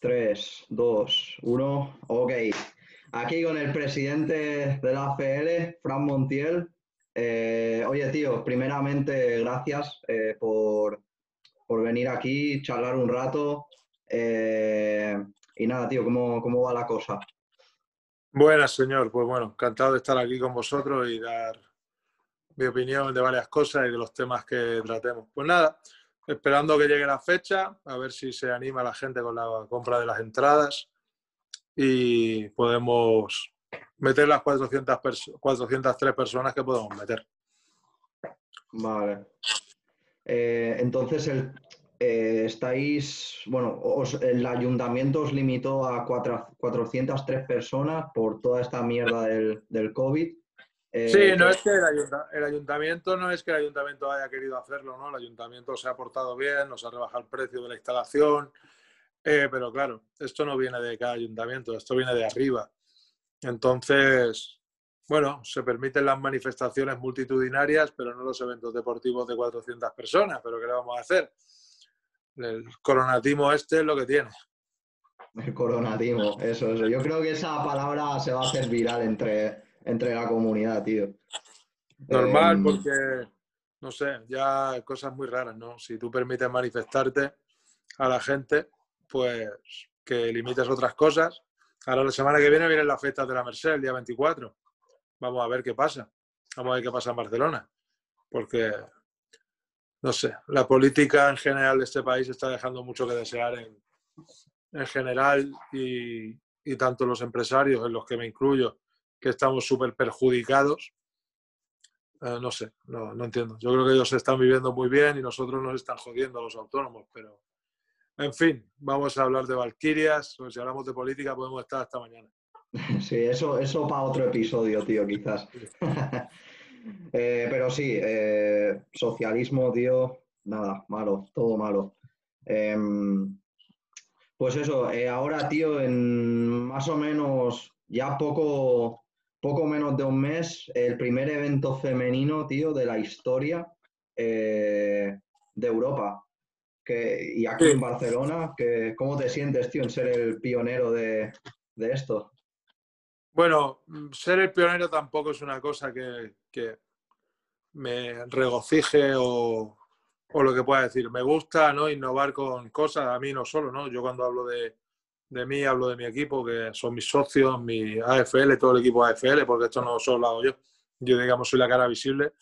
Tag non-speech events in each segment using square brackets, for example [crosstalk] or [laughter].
Tres, dos, uno. Ok. Aquí con el presidente de la AFL, Fran Montiel. Eh, oye, tío, primeramente, gracias eh, por, por, venir aquí, charlar un rato. Eh, y nada, tío, ¿cómo, ¿cómo va la cosa? Buenas, señor. Pues bueno, encantado de estar aquí con vosotros y dar mi opinión de varias cosas y de los temas que tratemos. Pues nada, esperando que llegue la fecha, a ver si se anima la gente con la compra de las entradas y podemos meter las 400 403 personas que podemos meter. Vale. Eh, entonces, el, eh, estáis, bueno, el ayuntamiento os limitó a 403 personas por toda esta mierda del, del COVID. Eh, sí, no es que el, ayuntamiento no es que el ayuntamiento haya querido hacerlo, ¿no? El ayuntamiento se ha portado bien, nos ha rebajado el precio de la instalación, eh, pero claro, esto no viene de cada ayuntamiento, esto viene de arriba. Entonces, bueno, se permiten las manifestaciones multitudinarias, pero no los eventos deportivos de 400 personas. Pero ¿qué le vamos a hacer? El coronatismo este es lo que tiene. El coronatismo, eso, eso. Yo creo que esa palabra se va a hacer viral entre, entre la comunidad, tío. Normal, em, porque, no sé, ya cosas muy raras, ¿no? Si tú permites manifestarte a la gente, pues que limites otras cosas. Ahora la semana que viene viene la fiesta de la Merced, el día 24. Vamos a ver qué pasa. Vamos a ver qué pasa en Barcelona. Porque, no sé, la política en general de este país está dejando mucho que desear en, en general y, y tanto los empresarios, en los que me incluyo, que estamos súper perjudicados. Eh, no sé, no, no, entiendo. Yo creo que ellos se están viviendo muy bien y nosotros nos están jodiendo a los autónomos, pero en fin, vamos a hablar de Valquirias, o si hablamos de política podemos estar hasta mañana. [laughs] Sí, eso, eso para otro episodio, tío, quizás. [laughs] Eh, pero sí, eh, socialismo, tío, nada, malo, todo malo. Em, pues eso, ahora, tío, en más o menos ya poco, poco menos de un mes, el primer evento femenino, tío, de la historia eh, de Europa. Que, y aquí en Barcelona, que, ¿cómo te sientes, tío, en ser el pionero de, esto? Bueno, mm, ser el pionero tampoco es una cosa que, me regocije o, lo que pueda decir. Me gusta ¿no? innovar con cosas, a mí no solo, ¿no? Yo cuando hablo de, de mí, hablo de mi equipo, que son mis socios, mi AFL, todo el equipo AFL, porque esto no solo lo hago yo. Yo, digamos, soy la cara visible,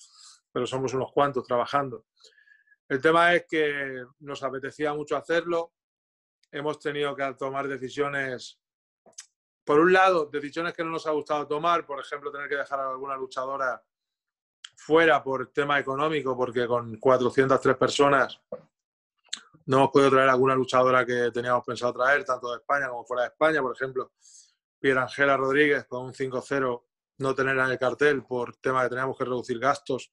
pero somos unos cuantos trabajando. El tema es que nos apetecía mucho hacerlo. Hemos tenido que tomar decisiones, por un lado, decisiones que no nos ha gustado tomar, por ejemplo, tener que dejar a alguna luchadora fuera por tema económico, porque con 403 personas no hemos podido traer alguna luchadora que teníamos pensado traer, tanto de España como fuera de España. Por ejemplo, Angela Rodríguez con un 5-0 no tenerla en el cartel por tema que teníamos que reducir gastos.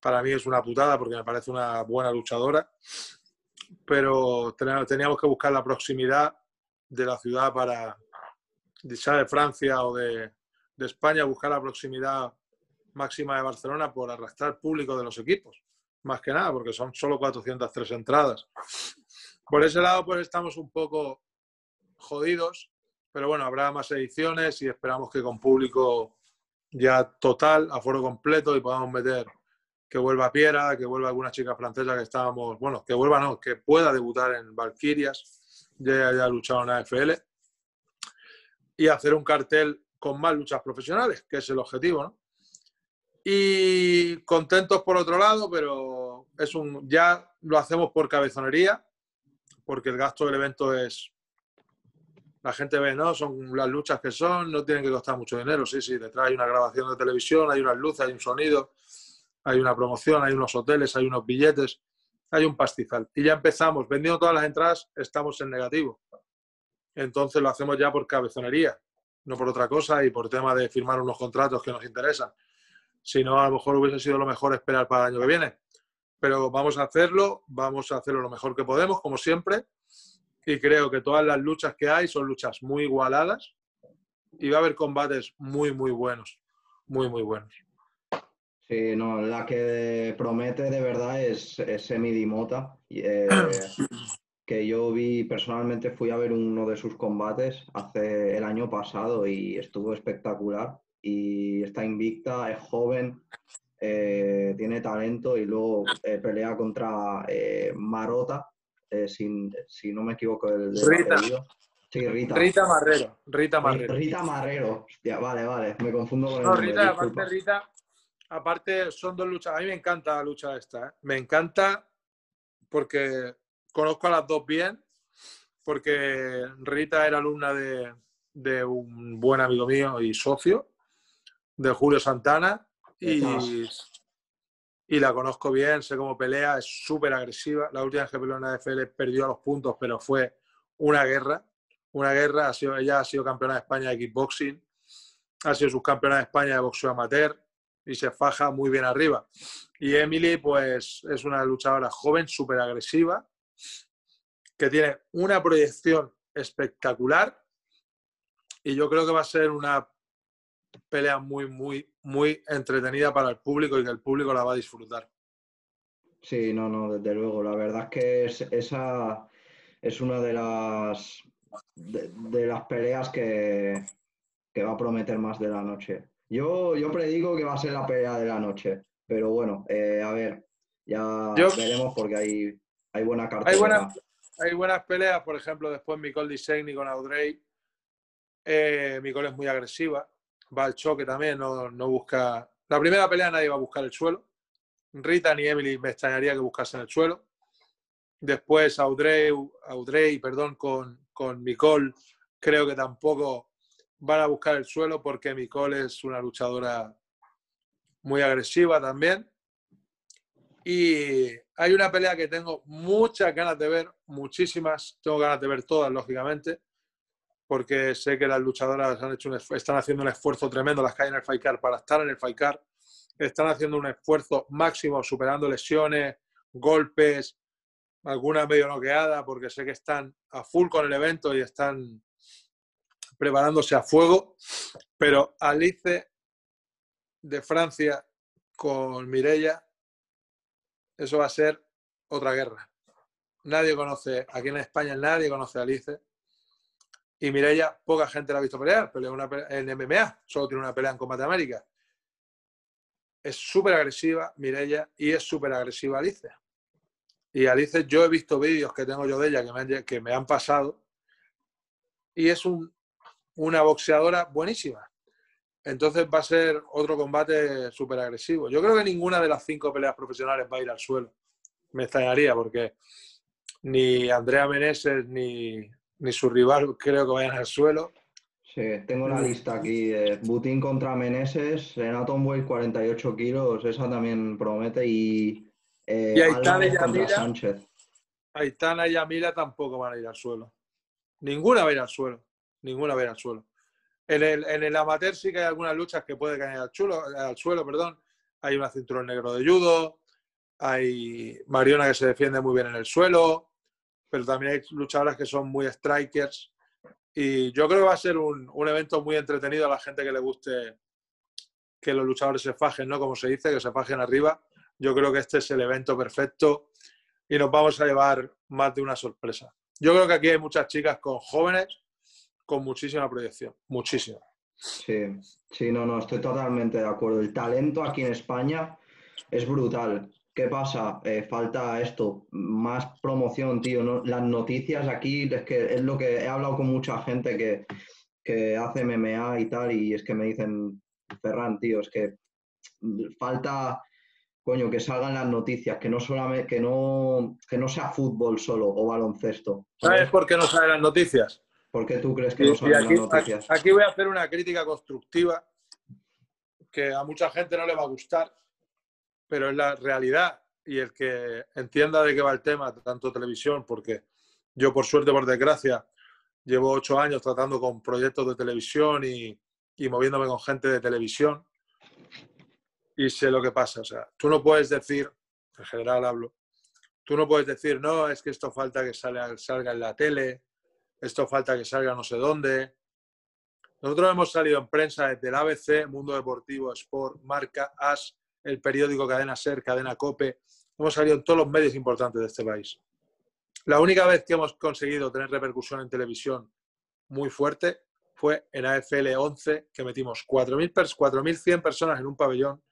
Para mí es una putada porque me parece una buena luchadora. Pero teníamos que buscar la proximidad de la ciudad para, de Francia o de, de España, buscar la proximidad máxima de Barcelona por arrastrar público de los equipos más que nada, porque son solo 403 entradas. Por ese lado, pues estamos un poco jodidos, pero bueno, habrá más ediciones y esperamos que con público ya total, a foro completo y podamos meter que vuelva Piera, que vuelva alguna chica francesa que estábamos, bueno, que vuelva no, que pueda debutar en Valkyrias, ya haya luchado en AFL y hacer un cartel con más luchas profesionales, que es el objetivo. Y contentos por otro lado, pero es un, ya lo hacemos por cabezonería, porque el gasto del evento es, la gente ve, ¿no? Son las luchas que son, no tienen que costar mucho dinero, sí, sí, detrás hay una grabación de televisión, hay unas luces, hay un sonido, hay una promoción, hay unos hoteles, hay unos billetes, hay un pastizal. Y ya empezamos, vendiendo todas las entradas, estamos en negativo. Entonces lo hacemos ya por cabezonería, no por otra cosa y por tema de firmar unos contratos que nos interesan. Si no, a lo mejor hubiese sido lo mejor esperar para el año que viene. Pero vamos a hacerlo, vamos a hacerlo lo mejor que podemos, como siempre. Y creo que todas las luchas que hay son luchas muy igualadas y va a haber combates muy, muy buenos. muy, muy buenos. Sí, no, la que promete de verdad es, es Semidimota, eh, [clears throat] que yo vi personalmente, fui a ver uno de sus combates hace el año pasado y estuvo espectacular. Y está invicta, es joven, eh, tiene talento y luego eh, pelea contra Marota, sin, si no me equivoco, el, Rita. Sí, Rita. Rita Marrero. Rita Marrero. Rita Marrero. vale, vale. Me confundo con el No, Rita, aparte Rita, aparte son dos luchas. A mí me encanta la lucha esta. ¿eh? Me encanta porque conozco a las dos bien. Porque Rita era alumna de, de un buen amigo mío y socio, de Julio Santana. Y, y la conozco bien, sé cómo pelea, es súper agresiva. La última vez que peleó en la FL perdió los puntos, pero fue una guerra una guerra. Ha sido, ella ha sido campeona de España de kickboxing, ha sido subcampeona de España de boxeo amateur y se faja muy bien arriba. Y Emily, pues, es una luchadora joven, súper agresiva, que tiene una proyección espectacular y yo creo que va a ser una pelea muy, muy, muy entretenida para el público y que el público la va a disfrutar. Sí, no, no, desde luego. La verdad es que esa es una de las de, las peleas que, va a prometer más de la noche. Yo, yo predigo que va a ser la pelea de la noche, pero bueno, eh, a ver, ya veremos porque hay, hay buena carta. Hay, hay buenas peleas, por ejemplo, después Micole Disegni con Audrey. Eh, Micole es muy agresiva, va al choque también, no, no busca... La primera pelea nadie va a buscar el suelo. Rita ni Emily me extrañaría que buscasen el suelo. Después Audrey, Audrey perdón, con, con Nicole creo que tampoco van a buscar el suelo porque Nicole es una luchadora muy agresiva también. Y hay una pelea que tengo muchas ganas de ver, muchísimas, tengo ganas de ver todas, lógicamente, porque sé que las luchadoras han hecho están haciendo un esfuerzo tremendo, las que hay en el Fight para estar en el Fight están haciendo un esfuerzo máximo, superando lesiones, golpes, alguna medio noqueada, porque sé que están a full con el evento y están preparándose a fuego. Pero Alice de Francia con Mirella, eso va a ser otra guerra. Nadie conoce, aquí en España nadie conoce a Alice. Y Mirella, poca gente la ha visto pelear, pelea una en MMA, solo tiene una pelea en Combate América. Es súper agresiva Mirella y es súper agresiva Alice. Y Alice, yo he visto vídeos que tengo yo de ella que me han, que me han pasado y es una boxeadora buenísima. Entonces va a ser otro combate súper agresivo. Yo creo que ninguna de las cinco peleas profesionales va a ir al suelo. Me extrañaría porque ni Andrea Meneses ni, ni su rival creo que vayan al suelo. Sí, tengo la lista aquí. Eh, Butín contra Meneses, en Atomweight 48 kilos, esa también promete. Y eh, y Aitana y Yamila, Aitana y Yamila tampoco van a ir al suelo. Ninguna va a ir al suelo. Ninguna va a ir al suelo. En el, amateur sí que hay algunas luchas que puede caer al, chulo, al suelo. Perdón. Hay una cinturón negro de judo. Hay Mariona que se defiende muy bien en el suelo. Pero también hay luchadoras que son muy strikers. Y yo creo que va a ser un, un evento muy entretenido a la gente que le guste que los luchadores se fajen, ¿no? Como se dice, que se fajen arriba yo creo que este es el evento perfecto y nos vamos a llevar más de una sorpresa. Yo creo que aquí hay muchas chicas con jóvenes con muchísima proyección, muchísima. Sí, sí, no, no, estoy totalmente de acuerdo. El talento aquí en España es brutal. ¿Qué pasa? Eh, falta esto, más promoción, tío. Las noticias aquí, es que es lo que he hablado con mucha gente que, que hace MMA y tal, y es que me dicen, Ferran, tío, es que falta coño, que salgan las noticias, que no solamente, que no, que no sea fútbol solo o baloncesto. ¿Sabes por qué no salen las noticias? ¿Por qué tú crees que no salen las noticias? Aquí voy a hacer una crítica constructiva que a mucha gente no le va a gustar, pero es la realidad y el que entienda de qué va el tema, tanto televisión, porque yo por suerte, por desgracia, llevo ocho años tratando con proyectos de televisión y, y moviéndome con gente de televisión y sé lo que pasa. O sea, tú no puedes decir, en general hablo, tú no puedes decir, no, es que esto falta que salga, salga en la tele, esto falta que salga no sé dónde. Nosotros hemos salido en prensa desde el ABC, Mundo Deportivo, Sport, Marca, AS, el periódico Cadena Ser, Cadena Cope. Hemos salido en todos los medios importantes de este país. La única vez que hemos conseguido tener repercusión en televisión muy fuerte fue en AFL 11, que metimos 4.100 personas en un pabellón.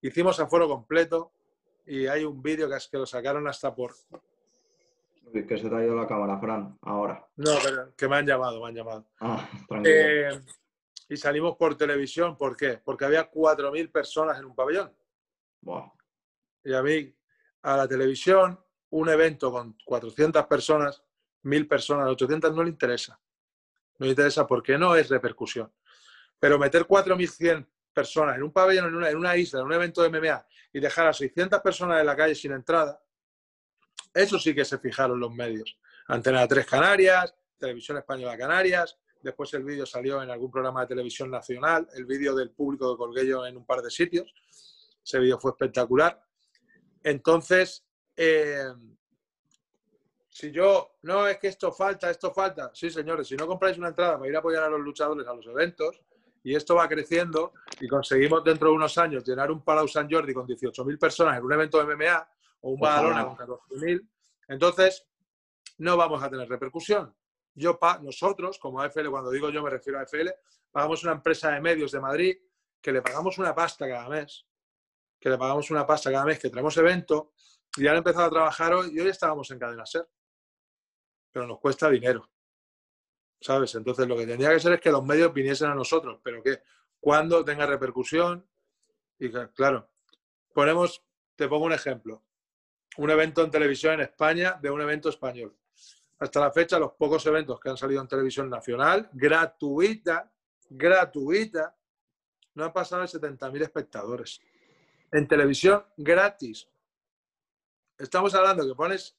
Hicimos aforo completo y hay un vídeo que es que lo sacaron hasta por... Que se te ha ido la cámara, Fran, ahora. No, pero que me han llamado, me han llamado. Ah, tranquilo. Eh, y salimos por televisión, ¿por qué? Porque había 4.000 personas en un pabellón. Buah. Y a mí, a la televisión, un evento con 400 personas, 1.000 personas, 800 no le interesa. No le interesa porque no es repercusión. Pero meter 4.100 personas en un pabellón, en una, en una isla, en un evento de MMA, y dejar a 600 personas en la calle sin entrada, eso sí que se fijaron los medios. Antena 3 Canarias, Televisión Española Canarias, después el vídeo salió en algún programa de televisión nacional, el vídeo del público que colgué yo en un par de sitios. Ese vídeo fue espectacular. Entonces, eh, si yo, no es que esto falta, esto falta, sí señores, si no compráis una entrada para ir a apoyar a los luchadores a los eventos, y esto va creciendo y conseguimos dentro de unos años llenar un Palau San Jordi con 18.000 personas en un evento de MMA o un Badalona con 14.000, entonces no vamos a tener repercusión. Yo, nosotros, como AFL, cuando digo yo me refiero a AFL, pagamos una empresa de medios de Madrid que le pagamos una pasta cada mes, que le pagamos una pasta cada mes, que tenemos evento, y han empezado a trabajar hoy y hoy estábamos en cadena ser. Pero nos cuesta dinero. ¿Sabes? Entonces lo que tendría que ser es que los medios viniesen a nosotros, pero que cuando tenga repercusión, y claro, ponemos, te pongo un ejemplo, un evento en televisión en España de un evento español. Hasta la fecha, los pocos eventos que han salido en televisión nacional, gratuita, gratuita, no han pasado de 70.000 espectadores. En televisión gratis. Estamos hablando que pones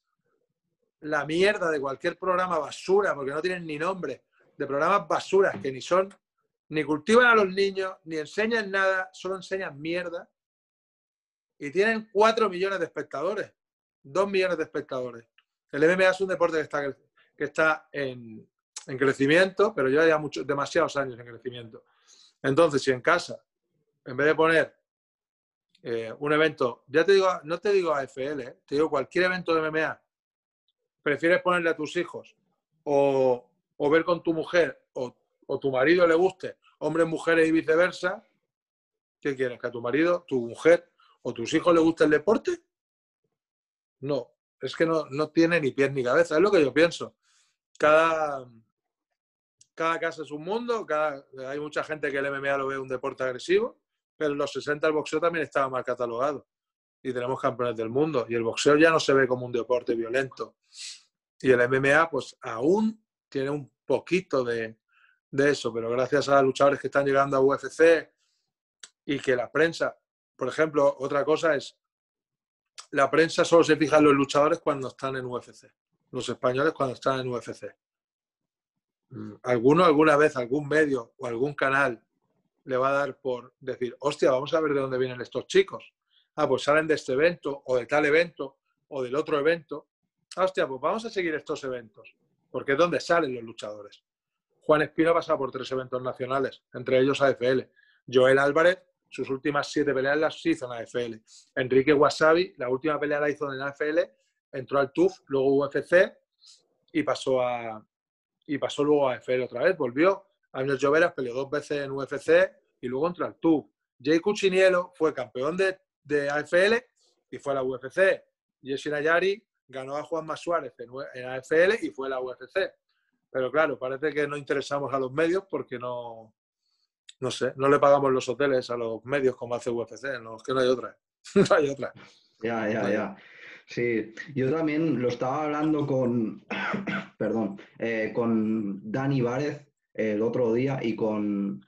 la mierda de cualquier programa basura, porque no tienen ni nombre, de programas basuras que ni son, ni cultivan a los niños, ni enseñan nada, solo enseñan mierda. Y tienen 4 millones de espectadores, 2 millones de espectadores. El MMA es un deporte que está, que está en, en crecimiento, pero lleva ya muchos, demasiados años en crecimiento. Entonces, si en casa, en vez de poner eh, un evento, ya te digo, no te digo AFL, eh, te digo cualquier evento de MMA, prefieres ponerle a tus hijos o, o ver con tu mujer o, o, tu marido le guste hombres, mujeres y viceversa, ¿qué quieres? ¿Que a tu marido, tu mujer o tus hijos le guste el deporte? No, es que no, no tiene ni pies ni cabeza, es lo que yo pienso. Cada, cada casa es un mundo, cada, hay mucha gente que el MMA lo ve un deporte agresivo, pero en los 60 el boxeo también estaba mal catalogado y tenemos campeones del mundo. Y el boxeo ya no se ve como un deporte violento. Y el MMA, pues aún tiene un poquito de, de eso, pero gracias a los luchadores que están llegando a UFC y que la prensa, por ejemplo, otra cosa es, la prensa solo se fija en los luchadores cuando están en UFC, los españoles cuando están en UFC. Mm, alguno alguna vez, algún medio o algún canal le va a dar por decir, hostia, vamos a ver de dónde vienen estos chicos ah, pues salen de este evento o de tal evento o del otro evento. Ah, hostia, pues vamos a seguir estos eventos, porque es donde salen los luchadores. Juan Espino ha pasado por tres eventos nacionales, entre ellos AFL. Joel Álvarez, sus últimas siete peleas las hizo en AFL. Enrique Wasabi, la última pelea la hizo en AFL, entró al TUF, luego UFC y pasó a y pasó luego a AFL otra vez, volvió. Ángel Lloveras peleó dos veces en UFC y luego entró al TUF. Jay Cuchinielo fue campeón de de AFL y fue a la UFC. Jesse Nayari ganó a Juan Más Suárez en AFL y fue a la UFC. Pero claro, parece que no interesamos a los medios porque no, no sé, no le pagamos los hoteles a los medios como hace UFC, no, es que no hay otra. [laughs] no hay otra. Ya, ya, ya. Sí, yo también lo estaba hablando con, [coughs] perdón, eh, con Dani Várez el otro día y con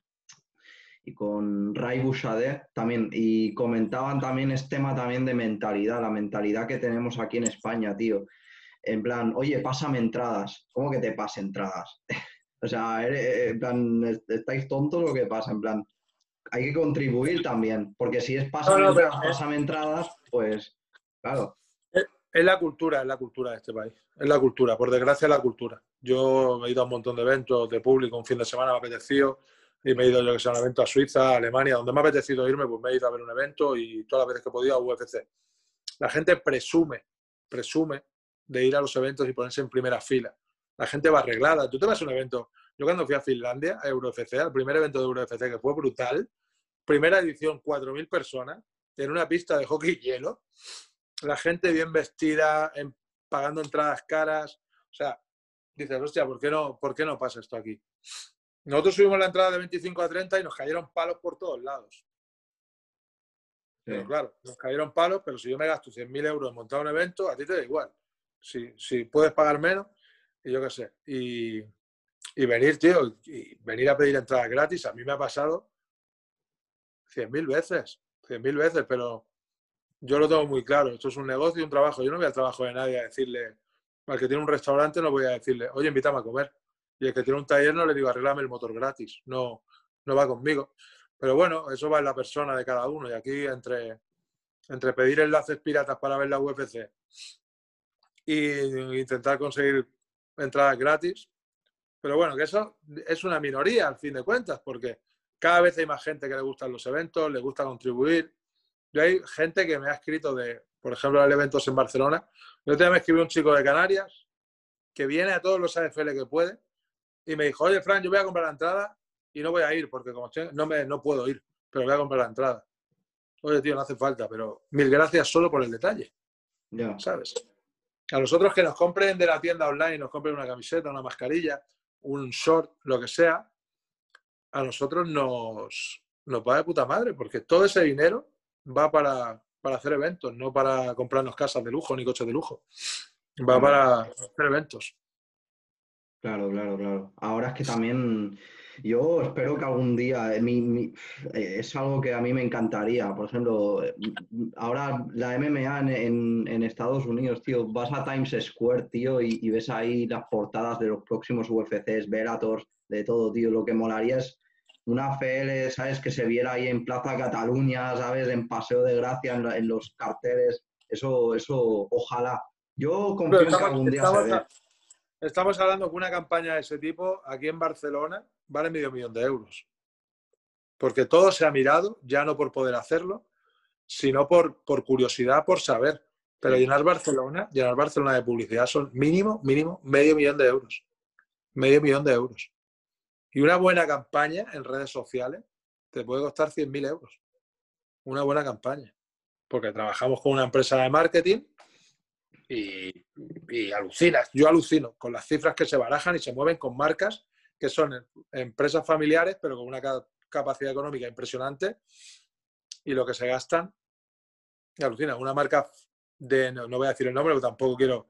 y con Ray Bouchardé también, y comentaban también este tema también de mentalidad, la mentalidad que tenemos aquí en España, tío. En plan, oye, pásame entradas. ¿Cómo que te pase entradas? [laughs] o sea, eh, en plan, ¿estáis tontos lo que pasa? En plan, hay que contribuir también, porque si es pásame, entradas, pásame entradas, pues, claro. Es la cultura, es la cultura de este país. Es la cultura, por desgracia, es la cultura. Yo he ido a un montón de eventos de público, un fin de semana me ha apetecido y me he ido, yo que sé, a un evento a Suiza, a Alemania, donde me ha apetecido irme, pues me he ido a ver un evento y todas las veces que he podido a UFC. La gente presume, presume de ir a los eventos y ponerse en primera fila. La gente va arreglada. Tú te vas a un evento. Yo cuando fui a Finlandia, a EuroFC, al primer evento de EuroFC, que fue brutal, primera edición, 4.000 personas, en una pista de hockey hielo, la gente bien vestida, pagando entradas caras. O sea, dices, hostia, ¿por qué, no, ¿por qué no pasa esto aquí? Nosotros subimos la entrada de 25 a 30 y nos cayeron palos por todos lados. Pero claro, nos cayeron palos, pero si yo me gasto 100.000 euros en montar un evento, a ti te da igual. Si, si puedes pagar menos, y yo qué sé. Y, y venir, tío, y venir a pedir entradas gratis, a mí me ha pasado 100.000 veces, 100.000 veces, pero yo lo tengo muy claro. Esto es un negocio y un trabajo. Yo no voy al trabajo de nadie a decirle, al que tiene un restaurante no voy a decirle, oye, invítame a comer. Y el que tiene un taller no le digo, arreglame el motor gratis. No, no va conmigo. Pero bueno, eso va en la persona de cada uno. Y aquí, entre, entre pedir enlaces piratas para ver la UFC e intentar conseguir entradas gratis. Pero bueno, que eso es una minoría al fin de cuentas, porque cada vez hay más gente que le gustan los eventos, le gusta contribuir. Yo hay gente que me ha escrito de, por ejemplo, el eventos en Barcelona. Yo también me escribió un chico de Canarias que viene a todos los AFL que puede y me dijo, oye, Fran, yo voy a comprar la entrada y no voy a ir porque como no, me, no puedo ir, pero voy a comprar la entrada. Oye, tío, no hace falta, pero mil gracias solo por el detalle. Ya. ¿Sabes? A los otros que nos compren de la tienda online, nos compren una camiseta, una mascarilla, un short, lo que sea, a nosotros nos, nos va de puta madre, porque todo ese dinero va para, para hacer eventos, no para comprarnos casas de lujo ni coches de lujo. Va para hacer eventos. Claro, claro, claro. Ahora es que también yo espero que algún día, eh, eh, es algo que a mí me encantaría. Por ejemplo, ahora la MMA en, Estados Unidos, tío, vas a Times Square, tío, y, ves ahí las portadas de los próximos UFCs, Verators, de todo, tío. Lo que molaría es una FL, ¿sabes? Que se viera ahí en Plaza Cataluña, ¿sabes? En Paseo de Gracia, en, los carteles. Eso, eso, ojalá. Yo confío en que algún día se dé. Estamos hablando que una campaña de ese tipo aquí en Barcelona vale medio millón de euros. Porque todo se ha mirado, ya no por poder hacerlo, sino por, por curiosidad, por saber. Pero llenar Barcelona, llenar Barcelona de publicidad son mínimo, mínimo, medio millón de euros. Medio millón de euros. Y una buena campaña en redes sociales te puede costar 100.000 euros. Una buena campaña. Porque trabajamos con una empresa de marketing y, y alucinas. Yo alucino con las cifras que se barajan y se mueven con marcas que son empresas familiares, pero con una capacidad económica impresionante y lo que se gastan, alucina, una marca de, no, voy a decir el nombre, pero tampoco quiero,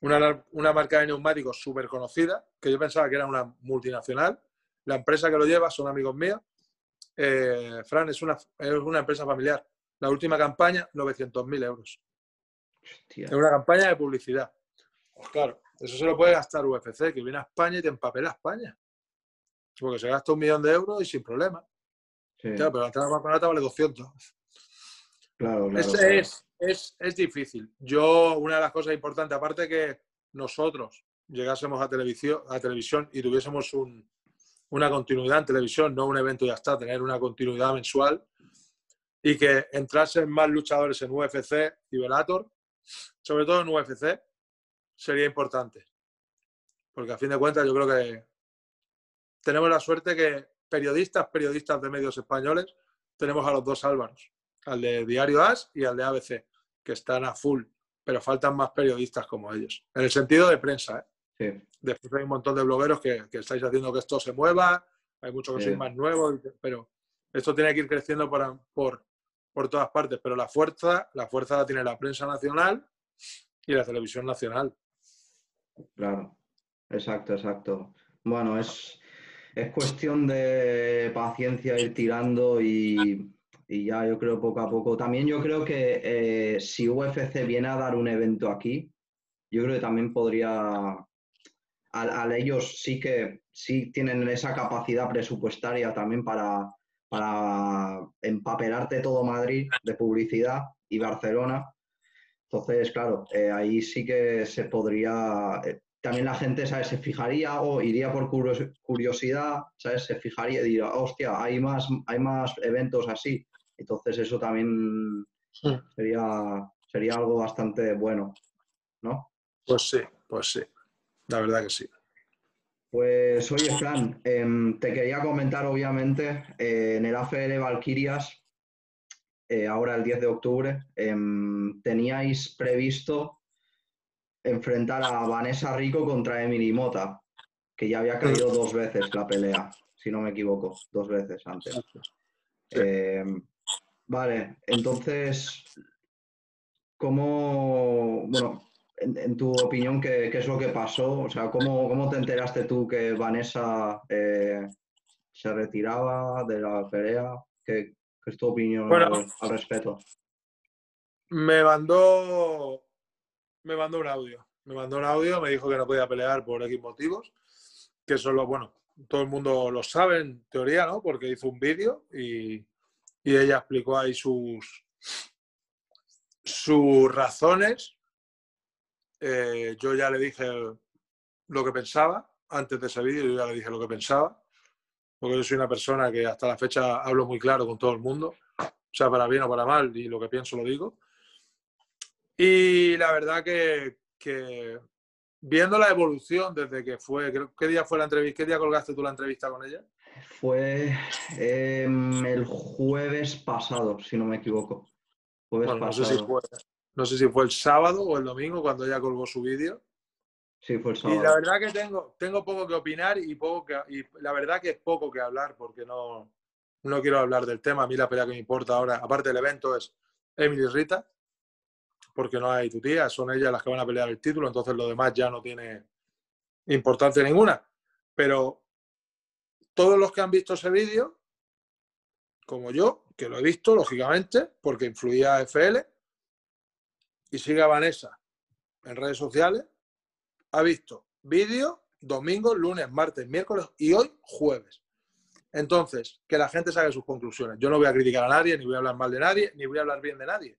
una, una marca de neumáticos súper conocida, que yo pensaba que era una multinacional, la empresa que lo lleva son amigos míos, eh, Fran, es una, es una empresa familiar. La última campaña, 900.000 euros. Es una campaña de publicidad. Pues claro, eso se lo puede gastar UFC, que viene a España y te empapela España. Porque se gasta un millón de euros y sin problema. Claro, pero la entrada barata vale 200. Claro, claro, es, Es, es, difícil. Yo, una de las cosas importantes, aparte que nosotros llegásemos a televisión, a televisión y tuviésemos un, una continuidad en televisión, no un evento y ya está, tener una continuidad mensual y que entrasen más luchadores en UFC y Velator, sobre todo en UFC, sería importante. Porque a fin de cuentas yo creo que tenemos la suerte que periodistas, periodistas de medios españoles, tenemos a los dos Álvaros, al de Diario As y al de ABC, que están a full, pero faltan más periodistas como ellos, en el sentido de prensa. ¿eh? Después hay un montón de blogueros que, estáis haciendo que esto se mueva, hay muchos que son más nuevos, pero esto tiene que ir creciendo por, por, por todas partes, pero la fuerza, la fuerza la tiene la prensa nacional y la televisión nacional. Claro, exacto, exacto. Bueno, es, es cuestión de paciencia, ir tirando y, ya yo creo poco a poco. También yo creo que eh, si UFC viene a dar un evento aquí, yo creo que también podría, al, ellos sí que sí tienen esa capacidad presupuestaria también para, para empapelarte todo Madrid de publicidad y Barcelona. Entonces, claro, eh, ahí sí que se podría, eh, también la gente, ¿sabes? Se fijaría o iría por curiosidad, ¿sabes? Se fijaría y diría, hostia, hay más, hay más eventos así. Entonces eso también sería, sería algo bastante bueno, ¿no? Pues sí, pues sí, la verdad que sí. Pues oye, Fran, em, te quería comentar, obviamente, eh, en el AFL Valkyrias, eh, ahora el 10 de octubre, em, teníais previsto enfrentar a Vanessa Rico contra Emily Mota, que ya había caído dos veces la pelea, si no me equivoco, dos veces antes. Em, vale, entonces, ¿cómo, bueno, en, tu opinión, ¿qué, es lo que pasó? O sea, ¿cómo, cómo te enteraste tú que Vanessa eh, se retiraba de la pelea? ¿Qué, es tu opinión al, respecto? Me mandó, me mandó un audio. Me mandó un audio, me dijo que no podía pelear por X motivos, que solo, bueno, todo el mundo lo sabe en teoría, ¿no? Porque hizo un vídeo y, y ella explicó ahí sus, sus razones eh, yo ya le dije lo que pensaba, antes de ese vídeo yo ya le dije lo que pensaba, porque yo soy una persona que hasta la fecha hablo muy claro con todo el mundo, o sea, para bien o para mal, y lo que pienso lo digo. Y la verdad que, viendo la evolución desde que fue, ¿qué día fue la entrevista? ¿Qué día colgaste tú la entrevista con ella? Fue em, el jueves pasado, si no me equivoco. Jueves pasado. fue, no sé si fue el sábado o el domingo cuando ella colgó su vídeo. Sí, fue el sábado. Y la verdad que tengo, tengo poco que opinar y, poco que, y la verdad que es poco que hablar porque no, no quiero hablar del tema. A mí la pelea que me importa ahora, aparte del evento, es Emily Rita, porque no hay tu tía, son ellas las que van a pelear el título, entonces lo demás ya no tiene importancia ninguna. Pero todos los que han visto ese vídeo, como yo, que lo he visto, lógicamente, porque influía a FL, y sigue a Vanessa en redes sociales, ha visto vídeo domingo, lunes, martes, miércoles y hoy jueves. Entonces, que la gente saque sus conclusiones. Yo no voy a criticar a nadie, ni voy a hablar mal de nadie, ni voy a hablar bien de nadie,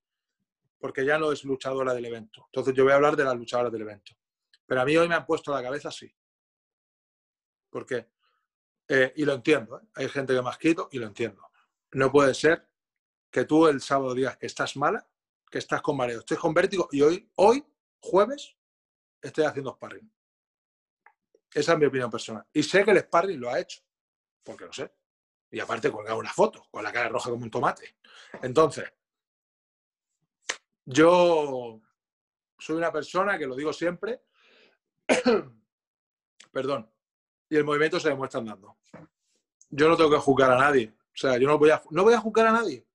porque ya no es luchadora del evento. Entonces yo voy a hablar de las luchadoras del evento. Pero a mí hoy me han puesto la cabeza así. ¿Por qué? Eh, y lo entiendo, ¿eh? hay gente que me ha y lo entiendo. No puede ser que tú el sábado digas que estás mala que estás con mareo, estoy con vértigo y hoy, hoy, jueves, estoy haciendo sparring. Esa es mi opinión personal. Y sé que el sparring lo ha hecho, porque lo sé. Y aparte colgar una foto con la cara roja como un tomate. Entonces, yo soy una persona que lo digo siempre, [coughs] perdón, y el movimiento se demuestra andando. Yo no tengo que juzgar a nadie. O sea, yo no voy a, no voy a juzgar a nadie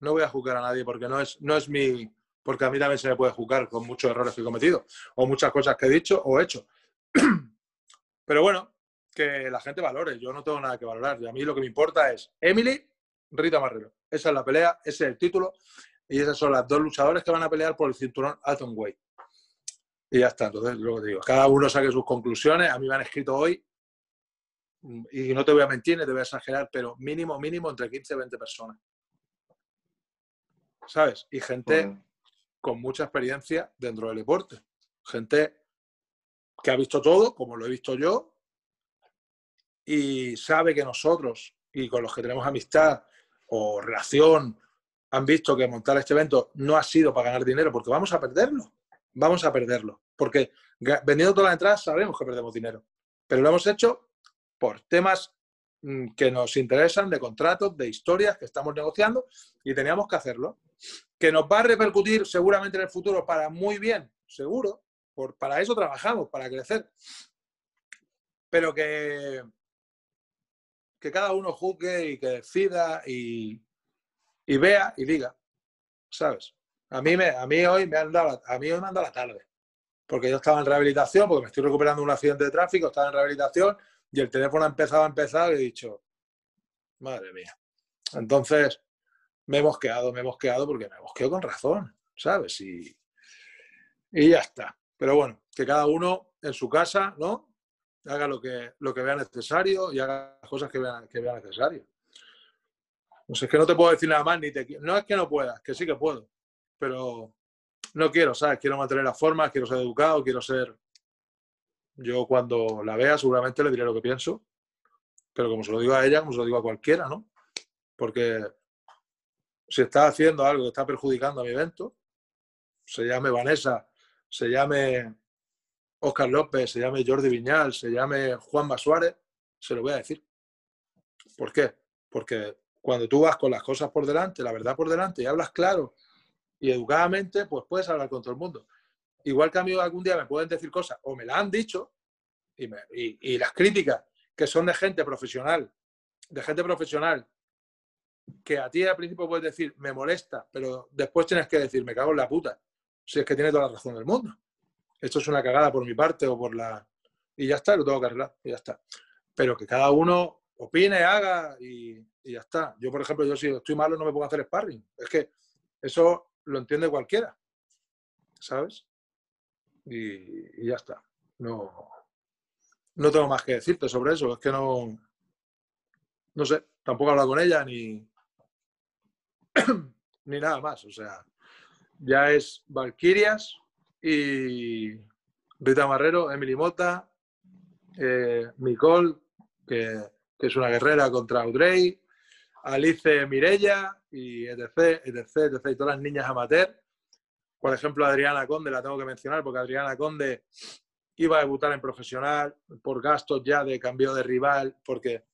no voy a juzgar a nadie porque no es, no es mi. Porque a mí también se me puede juzgar con muchos errores que he cometido o muchas cosas que he dicho o hecho. [clears throat] Pero bueno, que la gente valore. Yo no tengo nada que valorar. Y a mí lo que me importa es Emily, Rita Marrero. Esa es la pelea, ese es el título. Y esas son las dos luchadores que van a pelear por el cinturón Way. Y ya está. Entonces, lo que digo, cada uno saque sus conclusiones. A mí me han escrito hoy, y no te voy a mentir ni te voy a exagerar, pero mínimo, mínimo entre 15 y 20 personas. ¿Sabes? Y gente con mucha experiencia dentro del deporte. Gente que ha visto todo, como lo he visto yo, y sabe que nosotros y con los que tenemos amistad o relación han visto que montar este evento no ha sido para ganar dinero, porque vamos a perderlo. Vamos a perderlo. Porque vendiendo todas las entradas sabemos que perdemos dinero. Pero lo hemos hecho por temas que nos interesan, de contratos, de historias que estamos negociando y teníamos que hacerlo que nos va a repercutir seguramente en el futuro para muy bien, seguro, por, para eso trabajamos, para crecer. Pero que, que cada uno juzgue y que decida y, y vea y diga, ¿sabes? A mí, me, a mí hoy me han dado, a mí me han dado la tarde, porque yo estaba en rehabilitación, porque me estoy recuperando un accidente de tráfico, estaba en rehabilitación y el teléfono ha empezado a empezar y he dicho, madre mía. Entonces, me he mosqueado, me he mosqueado porque me mosqueo con razón, ¿sabes? Y, y ya está. Pero bueno, que cada uno en su casa, ¿no? Haga lo que, lo que vea necesario y haga las cosas que vea, que vea necesario. Sé, es que no te puedo decir nada más, ni te No es que no puedas, que sí que puedo, pero no quiero, ¿sabes? Quiero mantener la forma, quiero ser educado, quiero ser. Yo cuando la vea seguramente le diré lo que pienso, pero como se lo digo a ella, como se lo digo a cualquiera, ¿no? Porque si está haciendo algo que está perjudicando a mi evento, se llame Vanessa, se llame Oscar López, se llame Jordi Viñal, se llame Juan Suárez, se lo voy a decir. ¿Por qué? Porque cuando tú vas con las cosas por delante, la verdad por delante, y hablas claro y educadamente, pues puedes hablar con todo el mundo. Igual que a mí algún día me pueden decir cosas, o me la han dicho, y, las críticas que son de gente profesional, de gente profesional, que a ti al principio puedes decir, me molesta, pero después tienes que decir, me cago en la puta, si es que tiene toda la razón del mundo. Esto es una cagada por mi parte o por la... Y ya está, lo tengo que arreglar, y ya está. Pero que cada uno opine, haga y, y ya está. Yo, por ejemplo, yo si estoy malo no me puedo hacer sparring. Es que eso lo entiende cualquiera, ¿sabes? Y, ya está. No, no tengo más que decirte sobre eso. Es que no, no sé, tampoco he hablado con ella ni, [clears throat] ni nada más. O sea, ya es Valkyrias y Rita Marrero, Emily Mota, eh, Nicole, que, que, es una guerrera contra Audrey, Alice Mirella y etc, etc, etc, y todas las niñas amateur. Por ejemplo, Adriana Conde, la tengo que mencionar porque Adriana Conde iba a debutar en profesional por gastos ya de cambio de rival, porque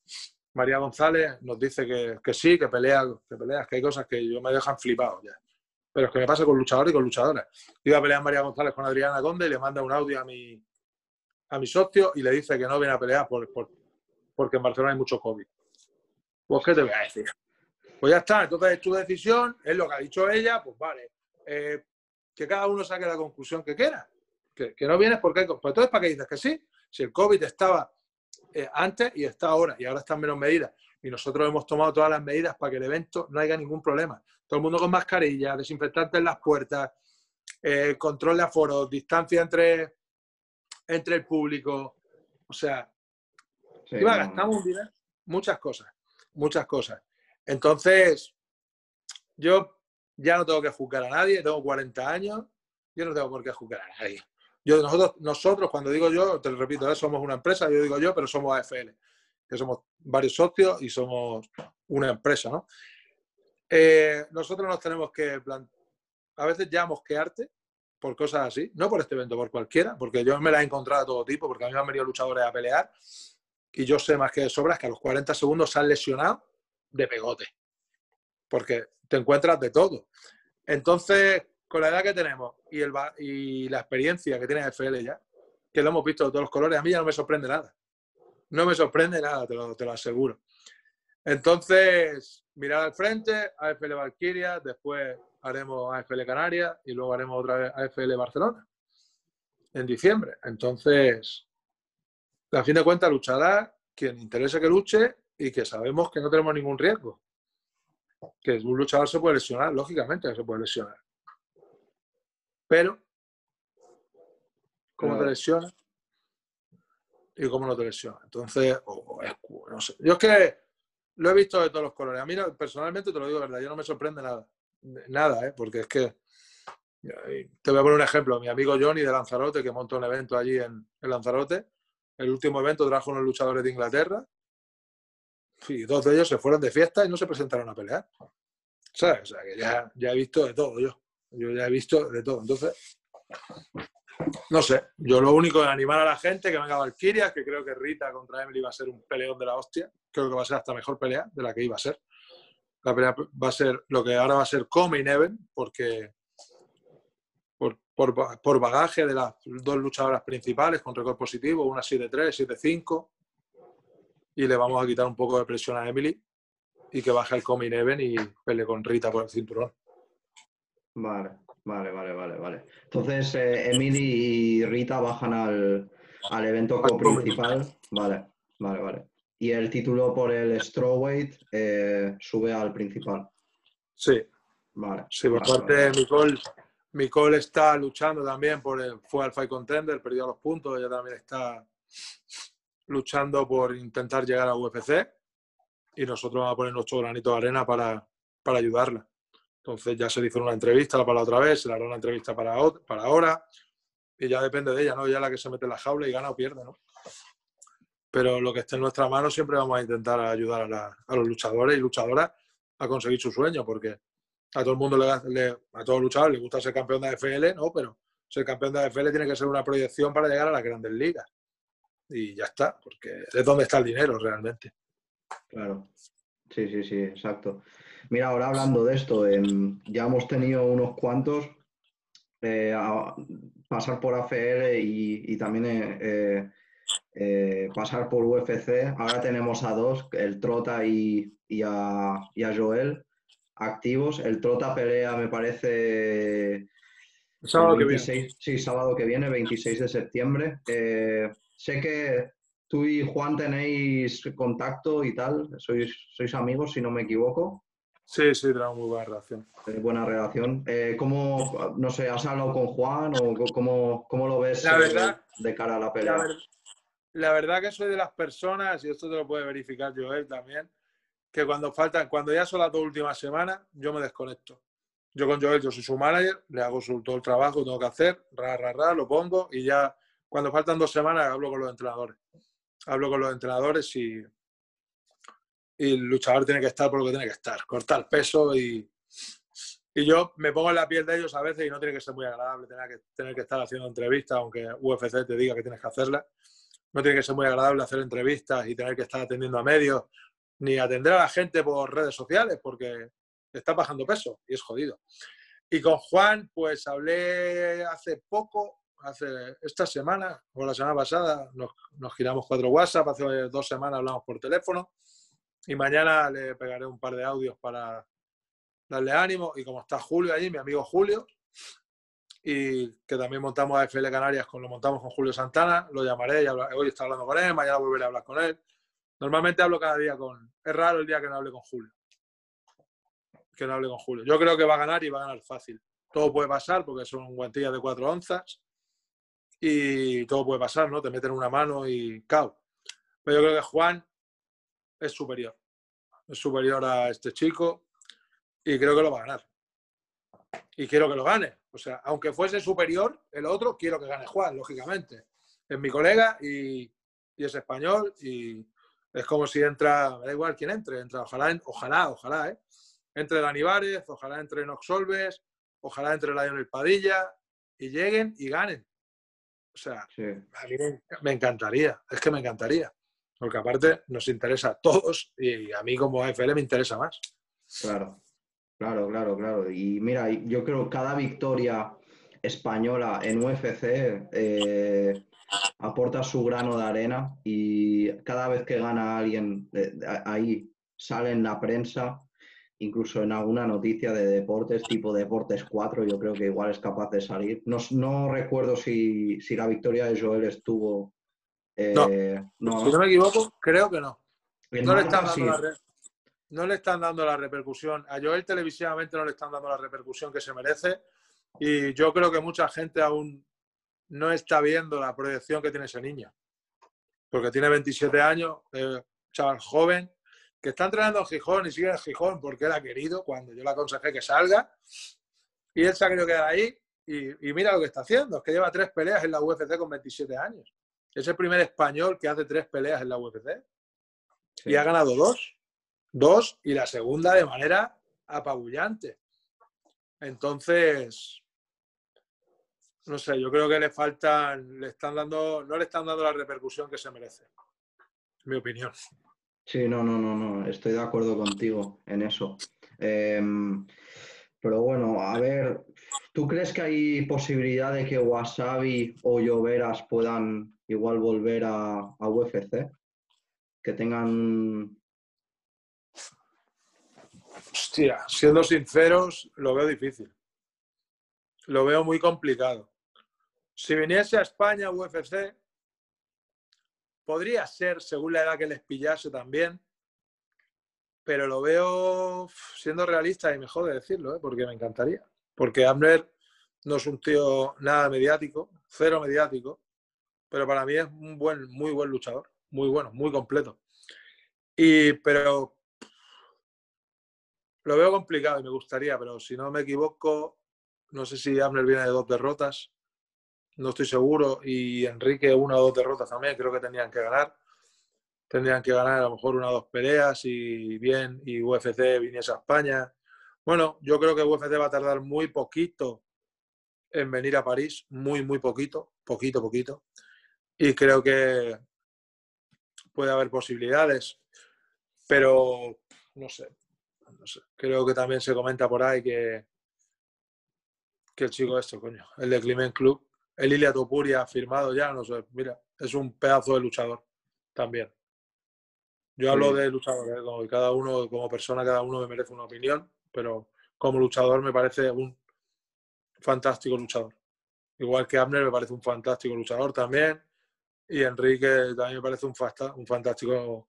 María González nos dice que, que sí, que pelea, que peleas, que hay cosas que yo me dejan flipado ya. Pero es que me pasa con luchadores y con luchadoras. Iba a pelear María González con Adriana Conde y le manda un audio a mi, a mi socio y le dice que no viene a pelear por, por, porque en Barcelona hay mucho COVID. Pues, ¿qué te voy a decir? Pues ya está, entonces es tu decisión, es lo que ha dicho ella, pues vale. Eh, que cada uno saque la conclusión que quiera. Que, no vienes porque hay... Pues entonces, ¿para qué dices que sí? Si el COVID estaba eh, antes y está ahora, y ahora están menos medidas, y nosotros hemos tomado todas las medidas para que el evento no haya ningún problema. Todo el mundo con mascarilla, desinfectante en las puertas, eh, control de aforo, distancia entre, entre el público. O sea, gastamos dinero, muchas cosas, muchas cosas. Entonces, yo ya no tengo que juzgar a nadie, tengo 40 años, yo no tengo por qué juzgar a nadie. Yo, nosotros, nosotros, cuando digo yo, te lo repito, ¿eh? somos una empresa, yo digo yo, pero somos AFL, que somos varios socios y somos una empresa, ¿no? Eh, nosotros nos tenemos que a veces ya mosquearte por cosas así, no por este evento, por cualquiera, porque yo me la he encontrado a todo tipo, porque a mí me han venido luchadores a pelear y yo sé más que de sobras que a los 40 segundos se han lesionado de pegote, porque te encuentras de todo. Entonces, con la edad que tenemos y, el, y la experiencia que tiene FL ya, que lo hemos visto de todos los colores, a mí ya no me sorprende nada. No me sorprende nada, te lo, te lo aseguro. Entonces, mirar al frente, AFL Valkyria, después haremos AFL Canarias y luego haremos otra vez AFL Barcelona en diciembre. Entonces, a fin de cuentas, luchará quien interese que luche y que sabemos que no tenemos ningún riesgo. Que un luchador se puede lesionar, lógicamente se puede lesionar. Pero, ¿cómo te lesiona? Y cómo no te lesiona. Entonces, no sé. Yo es que lo he visto de todos los colores. A mí personalmente te lo digo verdad, yo no me sorprende nada. Nada, ¿eh? porque es que te voy a poner un ejemplo. Mi amigo Johnny de Lanzarote, que montó un evento allí en, en Lanzarote, el último evento trajo unos luchadores de Inglaterra y dos de ellos se fueron de fiesta y no se presentaron a pelear. ¿Sabes? O sea, que ya, ya he visto de todo yo. Yo ya he visto de todo. Entonces, no sé. Yo lo único es animar a la gente que venga Valkyria, que creo que Rita contra Emily va a ser un peleón de la hostia. Creo que va a ser hasta mejor pelea de la que iba a ser. La pelea va a ser lo que ahora va a ser Coming Event, porque por, por, por, bagaje de las dos luchadoras principales con récord positivo, una 7-3, 7-5 y le vamos a quitar un poco de presión a Emily y que baje el Coming Even y pelee con Rita por el cinturón. Vale, vale, vale, vale, vale. Entonces, eh, Emily y Rita bajan al, evento principal. Vale, vale, vale. Y el título por el Strawweight eh, sube al principal. Sí. Vale. Sí, por parte de Nicole, Nicole está luchando también por el, fue al Fight Contender, perdió los puntos, ella también está luchando por intentar llegar a UFC y nosotros vamos a poner nuestro granito de arena para, para ayudarla. Entonces ya se le hizo una entrevista para la otra vez, se le hará una entrevista para, para ahora. y ya depende de ella, ¿no? Es la que se mete en la jaula y gana o pierde, ¿no? Pero lo que esté en nuestra mano siempre vamos a intentar ayudar a, los luchadores y luchadoras a conseguir su sueño, porque a todo el mundo, le, a todos los luchadores les gusta ser campeón de AFL, ¿no? Pero ser campeón de AFL tiene que ser una proyección para llegar a las grandes ligas. Y ya está, porque es donde está el dinero realmente. Claro. Sí, sí, sí, exacto. Mira, ahora hablando de esto, em, ya hemos tenido unos cuantos eh, pasar por AFL y, también eh, eh, pasar por UFC. Ahora tenemos a dos, el Trota y, a, Joel, activos. El Trota pelea, me parece... Sábado que viene. Sí, sábado que viene, 26 de septiembre. Sé que tú y Juan tenéis contacto y tal, sois, sois amigos, si no me equivoco. Sí, sí, tenemos muy buena relación. Eh, buena relación. Eh, ¿Cómo, no sé, has hablado con Juan o cómo, cómo lo ves de cara a la pelea? La, verdad que soy de las personas, y esto te lo puede verificar Joel también, que cuando faltan, cuando ya son las dos últimas semanas, yo me desconecto. Yo con Joel, yo soy su manager, le hago todo el trabajo que tengo que hacer, ra, ra, ra, lo pongo y ya cuando faltan dos semanas hablo con los entrenadores hablo con los entrenadores y, y el luchador tiene que estar por lo que tiene que estar, cortar peso y, y yo me pongo en la piel de ellos a veces y no tiene que ser muy agradable tener que, tener que estar haciendo entrevistas, aunque UFC te diga que tienes que hacerlas. No tiene que ser muy agradable hacer entrevistas y tener que estar atendiendo a medios, ni atender a la gente por redes sociales, porque está bajando peso y es jodido. Y con Juan, pues hablé hace poco hace esta semana o la semana pasada nos, nos, giramos cuatro WhatsApp, hace dos semanas hablamos por teléfono y mañana le pegaré un par de audios para darle ánimo y como está Julio allí, mi amigo Julio, y que también montamos a FL Canarias, con, lo montamos con Julio Santana, lo llamaré, y hoy está hablando con él, mañana volveré a hablar con él. Normalmente hablo cada día con... Es raro el día que no hable con Julio. Que no hable con Julio. Yo creo que va a ganar y va a ganar fácil. Todo puede pasar porque son guantillas de cuatro onzas y todo puede pasar, ¿no? Te meten una mano y cao. Pero yo creo que Juan es superior. Es superior a este chico y creo que lo va a ganar. Y quiero que lo gane. O sea, aunque fuese superior el otro, quiero que gane Juan, lógicamente. Es mi colega y, es español y es como si entra, me da igual quién entre, entra, ojalá, ojalá, ojalá, ¿eh? Entre Dani Várez, ojalá entre Nox Solves, ojalá entre Lionel Padilla y lleguen y ganen. O sea, a mí me, encantaría, es que me encantaría. Porque aparte nos interesa a todos y a mí como AFL me interesa más. Claro, claro, claro, claro. Y mira, yo creo que cada victoria española en UFC eh, aporta su grano de arena y cada vez que gana alguien ahí sale en la prensa incluso en alguna noticia de deportes, tipo Deportes 4, yo creo que igual es capaz de salir. No, no recuerdo si, si, la victoria de Joel estuvo... Eh, no. Si no me equivoco, creo que no. No le, están dando la no le están dando la repercusión. A Joel televisivamente no le están dando la repercusión que se merece. Y yo creo que mucha gente aún no está viendo la proyección que tiene ese niño. Porque tiene 27 años, eh, chaval joven, que está entrenando en Gijón y sigue en Gijón porque él ha querido cuando yo le aconsejé que salga. Y él se ha querido quedar ahí y, mira lo que está haciendo. Es que lleva tres peleas en la UFC con 27 años. Es el primer español que hace tres peleas en la UFC. Y ha ganado dos. Dos y la segunda de manera apabullante. Entonces, no sé, yo creo que le faltan, le están dando, no le están dando la repercusión que se merece. Mi opinión. Sí, no, no, no, no, estoy de acuerdo contigo en eso. Em, pero bueno, a ver, ¿tú crees que hay posibilidad de que Wasabi o Lloveras puedan igual volver a, a UFC? Que tengan... Hostia, siendo sinceros, lo veo difícil. Lo veo muy complicado. Si viniese a España UFC, Podría ser, según la edad que les pillase también, pero lo veo siendo realista y mejor de decirlo, ¿eh? porque me encantaría. Porque Amner no es un tío nada mediático, cero mediático, pero para mí es un buen, muy buen luchador, muy bueno, muy completo. Y, pero lo veo complicado y me gustaría, pero si no me equivoco, no sé si Amner viene de dos derrotas no estoy seguro, y Enrique una o dos derrotas también, creo que tenían que ganar. Tendrían que ganar a lo mejor una o dos peleas y bien, y UFC viniese a España. Bueno, yo creo que UFC va a tardar muy poquito en venir a París, muy, muy poquito, poquito, poquito. Y creo que puede haber posibilidades, pero no sé, no sé. Creo que también se comenta por ahí que, que el chico esto, coño, el de Climent Club, el Ilia Topuria ha firmado ya, no sé, mira, es un pedazo de luchador también. Yo hablo de luchador, ¿eh? como cada uno, como persona, cada uno me merece una opinión, pero como luchador me parece un fantástico luchador. Igual que Abner me parece un fantástico luchador también. Y Enrique también me parece un, un fantástico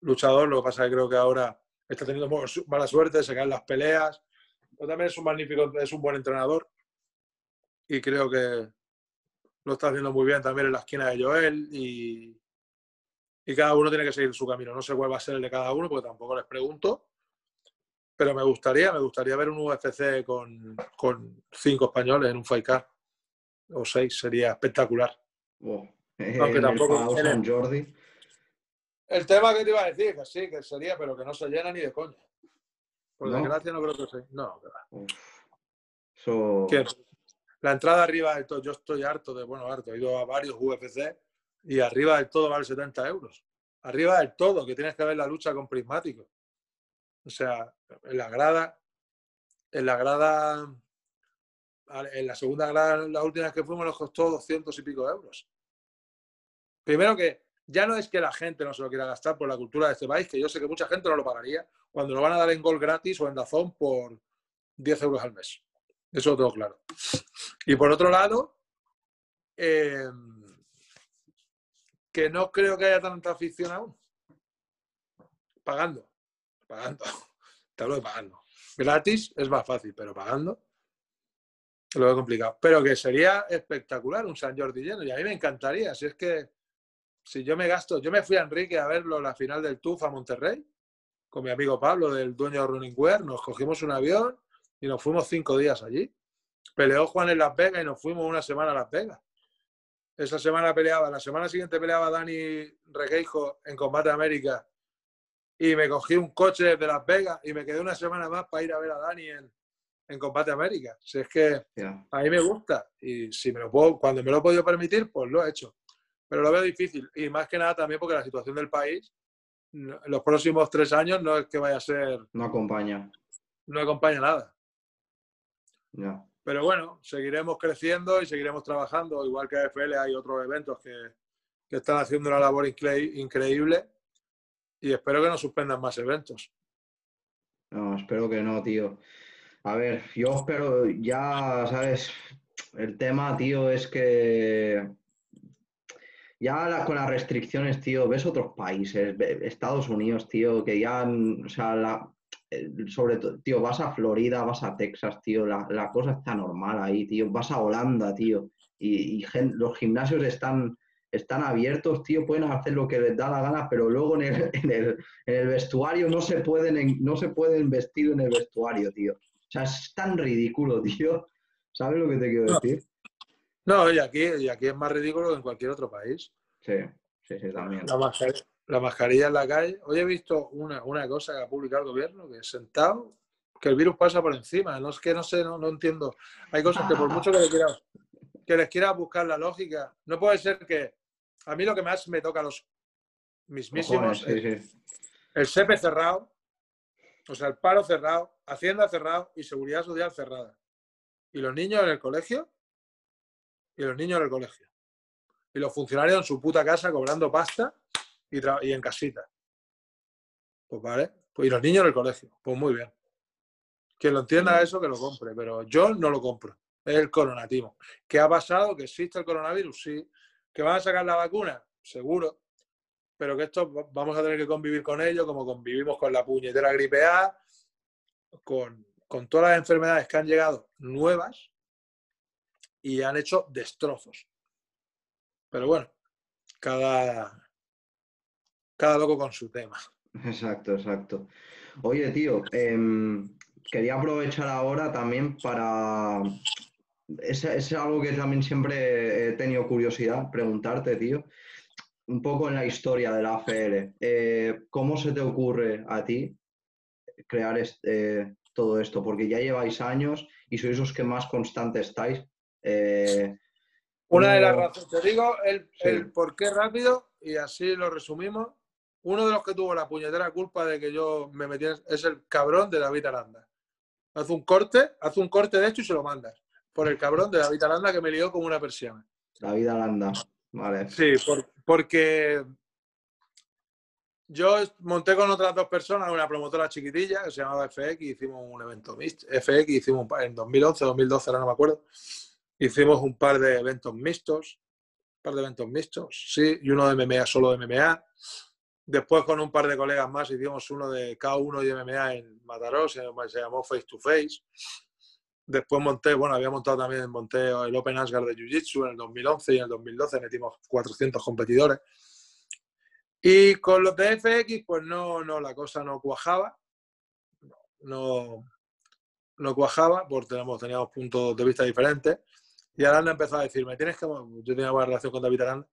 luchador. Lo que pasa es que creo que ahora está teniendo mala suerte, se caen las peleas. Pero también es un magnífico, es un buen entrenador. Y creo que lo está haciendo muy bien también en la esquina de Joel. Y, y cada uno tiene que seguir su camino. No sé cuál va a ser el de cada uno, porque tampoco les pregunto. Pero me gustaría, me gustaría ver un UFC con, con cinco españoles en un fight card. O seis, sería espectacular. Aunque tampoco. El, Jordi. el tema que te iba a decir, que sí, que sería, pero que no se llena ni de coña. Por desgracia no creo que sea. No, La entrada arriba de todo, yo estoy harto de, bueno, harto, he ido a varios UFC y arriba del todo vale 70 euros. Arriba del todo, que tienes que ver la lucha con prismáticos. O sea, en la grada, en la grada, en la segunda grada, la última vez que fuimos nos costó 200 y pico euros. Primero que ya no es que la gente no se lo quiera gastar por la cultura de este país, que yo sé que mucha gente no lo pagaría cuando lo van a dar en gol gratis o en Dazón por 10 euros al mes. Eso tengo claro. Y por otro lado, eh, que no creo que haya tanta afición aún. Pagando. Pagando. [laughs] Te hablo de pagando. Gratis es más fácil, pero pagando lo veo complicado. Pero que sería espectacular un San Jordi lleno. Y a mí me encantaría. Si es que si yo me gasto, yo me fui a Enrique a verlo la final del TUF a Monterrey con mi amigo Pablo, del dueño de Running Wear. Nos cogimos un avión y nos fuimos cinco días allí. Peleó Juan en Las Vegas y nos fuimos una semana a Las Vegas. Esa semana peleaba, la semana siguiente peleaba Dani Requeijo en Combate América y me cogí un coche desde Las Vegas y me quedé una semana más para ir a ver a Dani en, en Combate América. Si es que a mí me gusta y si me lo puedo, cuando me lo he podido permitir, pues lo he hecho. Pero lo veo difícil y más que nada también porque la situación del país en los próximos tres años no es que vaya a ser... No acompaña. No acompaña nada. Pero bueno, seguiremos creciendo y seguiremos trabajando. Igual que AFL hay otros eventos que, que están haciendo una labor increíble y espero que no suspendan más eventos. No, espero que no, tío. A ver, yo espero, ya, ¿sabes? El tema, tío, es que ya con las restricciones, tío, ves otros países, Estados Unidos, tío, que ya, o sea, la, sobre todo, tío, vas a Florida, vas a Texas, tío, la, cosa está normal ahí, tío, vas a Holanda, tío, y, los gimnasios están, están abiertos, tío, pueden hacer lo que les da la gana, pero luego en el, en el, en el vestuario no se, pueden, no se pueden vestir en el vestuario, tío. O sea, es tan ridículo, [laughs] tío. ¿Sabes lo que te quiero decir? No, y aquí, y aquí es más ridículo que en cualquier otro país. Sí, sí, sí, también. La la mascarilla en la calle. Hoy he visto una, cosa que ha publicado el gobierno, que es sentado, que el virus pasa por encima. No es que no sé, no, no entiendo. Hay cosas que por mucho que, quieras, que les quiera buscar la lógica, no puede ser que a mí lo que más me toca a los mismísimos el SEPE cerrado, o sea, el paro cerrado, Hacienda cerrado y Seguridad Social cerrada. Y los niños en el colegio, y los niños en el colegio. Y los funcionarios en su puta casa cobrando pasta y, y en casita. Pues vale. Pues, y los niños en el colegio. Pues muy bien. Quien lo entienda eso, que lo compre. Pero yo no lo compro. Es el coronativo. ¿Qué ha pasado? ¿Que existe el coronavirus? Sí. ¿Que van a sacar la vacuna? Seguro. Pero que esto vamos a tener que convivir con ello, como convivimos con la puñetera gripe A, con, con todas las enfermedades que han llegado nuevas y han hecho destrozos. Pero bueno, cada, cada loco con su tema. Exacto, exacto. Oye, tío, em, quería aprovechar ahora también para, es, es algo que también siempre he tenido curiosidad preguntarte, tío. Un poco en la historia de la AFL. Eh, ¿Cómo se te ocurre a ti crear este, todo esto? Porque ya lleváis años y sois los que más constantes estáis. Eh, Una de las razones, te digo el, Sí. el por qué rápido y así lo resumimos. Uno de los que tuvo la puñetera culpa de que yo me metiera es el cabrón de David Aranda. Hace un corte, hace un corte de hecho y se lo mandas. Por el cabrón de David Aranda que me lió como una persiana. David Aranda. Vale. Sí, por- porque yo monté con otras dos personas una promotora chiquitilla que se llamaba FX y hicimos un evento mixto. FX hicimos un par- en 2011, 2012, ahora no me acuerdo. Hicimos un par de eventos mixtos, un par de eventos mixtos, sí, y uno de MMA, solo de MMA. Después con un par de colegas más hicimos uno de K1 y MMA en Mataró, se llamó- Face to Face. Después monté, bueno, había montado también, monté el Open Asgard de Jiu Jitsu en el 2011 y en el 2012 metimos 400 competidores. Y con los de FX, pues no, no, la cosa no cuajaba. No, no cuajaba, porque teníamos, teníamos puntos de vista diferentes. Y Aranda empezó a decirme, tienes que, yo tenía buena relación con David Aranda,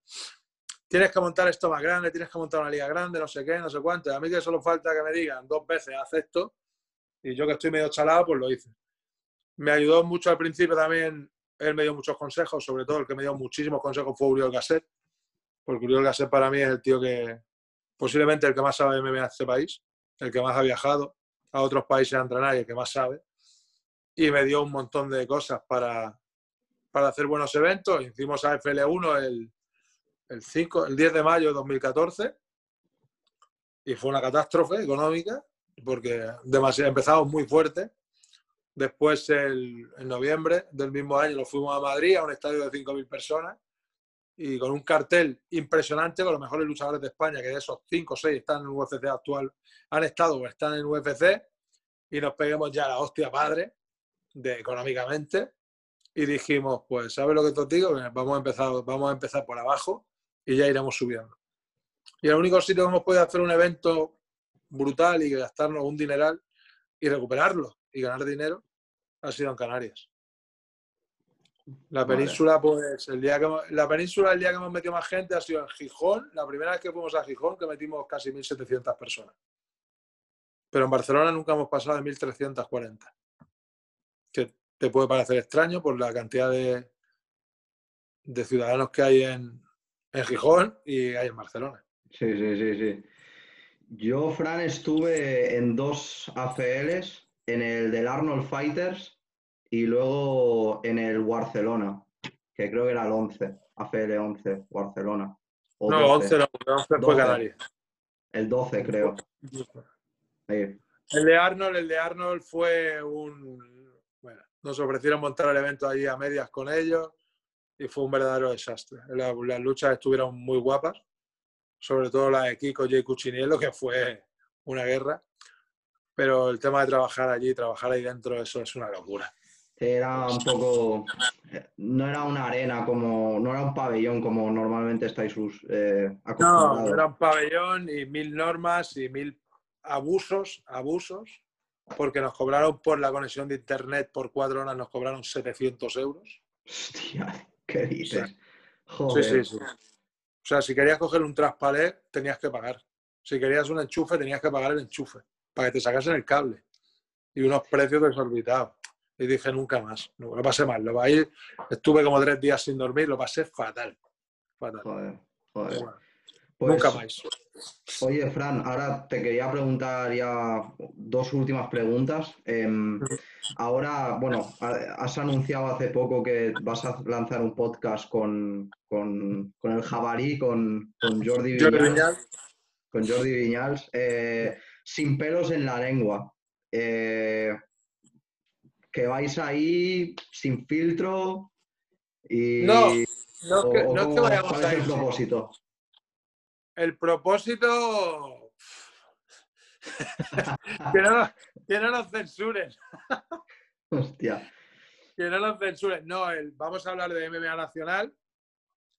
tienes que montar esto más grande, tienes que montar una liga grande, no sé qué, no sé cuánto. A mí que solo falta que me digan dos veces, haz esto. Y yo que estoy medio chalado, pues lo hice. Me ayudó mucho al principio también, él me dio muchos consejos, sobre todo el que me dio muchísimos consejos fue Uriol Gasset, porque Uriol Gasset para mí es el tío que, posiblemente el que más sabe de MMA en este país, el que más ha viajado a otros países a entrenar y el que más sabe. Y me dio un montón de cosas para, para hacer buenos eventos. Hicimos AFL1 el, el, 5, el 10 de mayo de 2014 y fue una catástrofe económica porque demasiado, empezamos muy fuerte. Después, el, en noviembre del mismo año, nos fuimos a Madrid a un estadio de 5.000 personas y con un cartel impresionante con los mejores luchadores de España, que de esos 5 o 6 están en UFC actual, han estado o están en UFC y nos peguemos ya la hostia padre de, económicamente y dijimos, pues, ¿sabes lo que te digo? Vamos a, empezar, vamos a empezar por abajo y ya iremos subiendo. Y el único sitio que hemos podido hacer un evento brutal y gastarnos un dineral y recuperarlo y ganar dinero ha sido en Canarias. La Vale. península, pues, el día que hemos- la península, el día que hemos metido más gente ha sido en Gijón. La primera vez que fuimos a Gijón, que metimos casi 1.700 personas. Pero en Barcelona nunca hemos pasado de 1.340. Que te puede parecer extraño por la cantidad de, de ciudadanos que hay en, en Gijón y hay en Barcelona. Sí, sí, sí, sí. Yo, Fran, estuve en dos AFLs, en el del Arnold Fighters y luego en el Barcelona, que creo que era el 11, AFL 11, Barcelona. O No, 12. 11 no, 11 fue 12. Canarias. El 12, creo. El de Arnold, el de Arnold fue un. Bueno, nos ofrecieron montar el evento allí a medias con ellos y fue un verdadero desastre. La- las luchas estuvieron muy guapas, sobre todo la de Kiko J. Cuchiniello, que fue una guerra. Pero el tema de trabajar allí, trabajar ahí dentro, eso es una locura. Era un poco. No era una arena como. No era un pabellón como normalmente estáis sus, eh, no era un pabellón y mil normas y mil abusos, abusos, porque nos cobraron por la conexión de internet por cuatro horas, nos cobraron 700 euros. Hostia, ¿qué dices? Sí, Joder. sí, sí. O sea, si querías coger un traspalé, tenías que pagar. Si querías un enchufe, tenías que pagar el enchufe para que te sacasen el cable. Y unos precios desorbitados. Y dije, nunca más. No, lo pasé mal. Lo ahí estuve como tres días sin dormir, lo pasé fatal. Fatal. Joder, joder. Bueno, Pues, nunca más. Oye, Fran, ahora te quería preguntar ya dos últimas preguntas. Em, ahora, bueno, ha- has anunciado hace poco que vas a lanzar un podcast con, con- con el jabalí, con, con Jordi Viñals. Viñals. Con Jordi Viñals. eh, sin pelos en la lengua. Eh, que vais ahí sin filtro y... No, No que, o- no que vayamos ¿Cuál es a el propósito? El propósito. [laughs] que, no, que no nos censuren. Hostia. Que no nos censuren. No, el- vamos a hablar de MMA nacional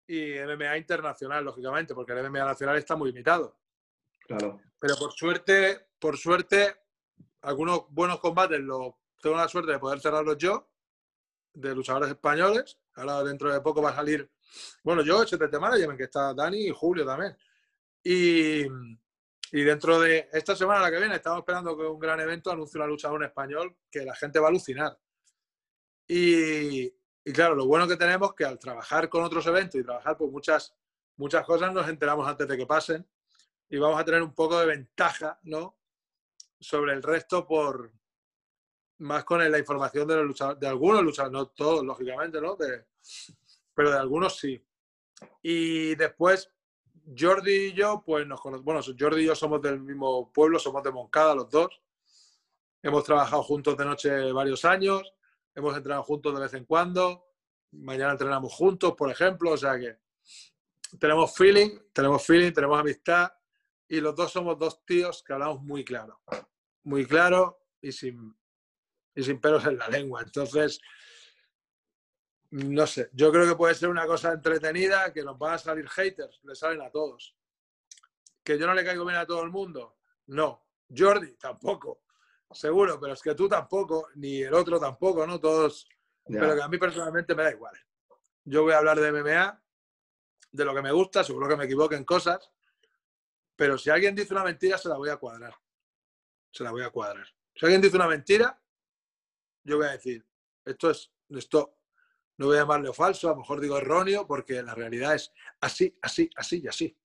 y MMA internacional, lógicamente, porque el MMA nacional está muy limitado. Claro. Pero por suerte, por suerte, algunos buenos combates los tengo la suerte de poder cerrarlos yo de luchadores españoles. Ahora dentro de poco va a salir, bueno, yo, HTT Management, que está Dani y Julio también. Y, y dentro de esta semana, la que viene, estamos esperando que un gran evento anuncie una luchador en español que la gente va a alucinar. Y, y claro, lo bueno que tenemos es que al trabajar con otros eventos y trabajar por muchas, muchas cosas nos enteramos antes de que pasen y vamos a tener un poco de ventaja, ¿no? Sobre el resto por más con la información de los luchadores, de algunos luchadores, no todos, lógicamente, ¿no? pero de algunos sí. Y después, Jordi y yo, pues nos conocemos, bueno, Jordi y yo somos del mismo pueblo, somos de Moncada los dos. Hemos trabajado juntos de noche varios años hemos entrenado juntos de vez en cuando, mañana entrenamos juntos, por ejemplo, o sea que tenemos feeling, tenemos feeling, tenemos amistad y los dos somos dos tíos que hablamos muy claro, muy claro y sin, y sin pelos en la lengua. Entonces, no sé, yo creo que puede ser una cosa entretenida, que nos van a salir haters, le salen a todos. Que yo no le caigo bien a todo el mundo, no. Jordi, tampoco seguro, pero es que tú tampoco, ni el otro tampoco, ¿no? Todos. Pero que a mí personalmente me da igual. Yo voy a hablar de MMA, de lo que me gusta, seguro que me equivoque en cosas, pero si alguien dice una mentira, se la voy a cuadrar. Se la voy a cuadrar. Si alguien dice una mentira, yo voy a decir, esto es, esto no voy a llamarlo falso, a lo mejor digo erróneo, porque la realidad es así, así, así y así.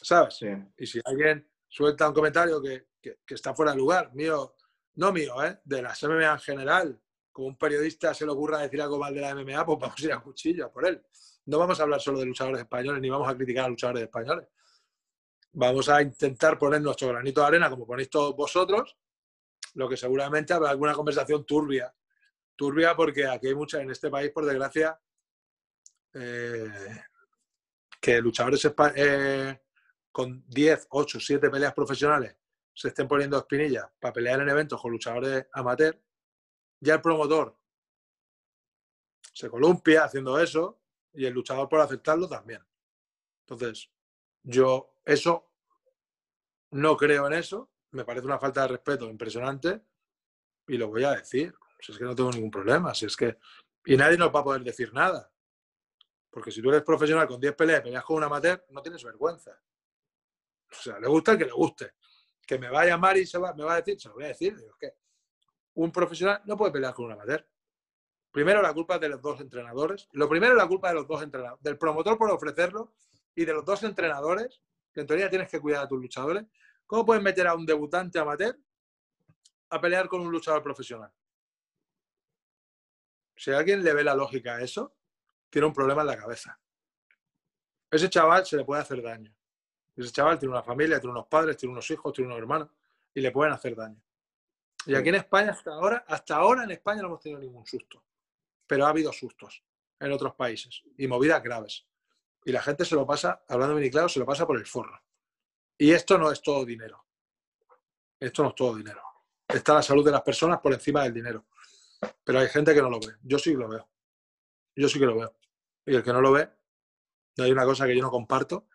¿Sabes? Y si alguien suelta un comentario que, que, está fuera de lugar, mío, no mío, ¿eh? de la MMA en general, como un periodista se le ocurra decir algo mal de la MMA, pues vamos a ir a cuchillo por él. No vamos a hablar solo de luchadores españoles, ni vamos a criticar a luchadores españoles. Vamos a intentar poner nuestro granito de arena, como ponéis todos vosotros, lo que seguramente habrá alguna conversación turbia. Turbia porque aquí hay mucha, en este país, por desgracia, eh, que luchadores eh, con 10, 8, 7 peleas profesionales se estén poniendo espinillas para pelear en eventos con luchadores amateur, ya el promotor se columpia haciendo eso y el luchador por aceptarlo también. Entonces, yo eso no creo en eso, me parece una falta de respeto impresionante y lo voy a decir. Si es que no tengo ningún problema, si es que... Y nadie nos va a poder decir nada. Porque si tú eres profesional con 10 peleas y peleas con un amateur, no tienes vergüenza. O sea, le gusta el que le guste que me va a llamar y se va, me va a decir, se lo voy a decir, digo, que un profesional no puede pelear con un amateur. Primero la culpa es de los dos entrenadores. Lo primero es la culpa de los dos entrenadores, del promotor por ofrecerlo y de los dos entrenadores, que en teoría tienes que cuidar a tus luchadores. ¿Cómo puedes meter a un debutante amateur a pelear con un luchador profesional? Si alguien le ve la lógica a eso, tiene un problema en la cabeza. Ese chaval se le puede hacer daño. Ese chaval tiene una familia, tiene unos padres, tiene unos hijos, tiene unos hermanos y le pueden hacer daño. Y aquí en España, hasta ahora, hasta ahora en España no hemos tenido ningún susto. Pero ha habido sustos en otros países y movidas graves. Y la gente se lo pasa, hablando bien y claro, se lo pasa por el forro. Y esto no es todo dinero. Esto no es todo dinero. Está la salud de las personas por encima del dinero. Pero hay gente que no lo ve. Yo sí lo veo. Yo sí que lo veo. Y el que no lo ve, hay una cosa que yo no comparto,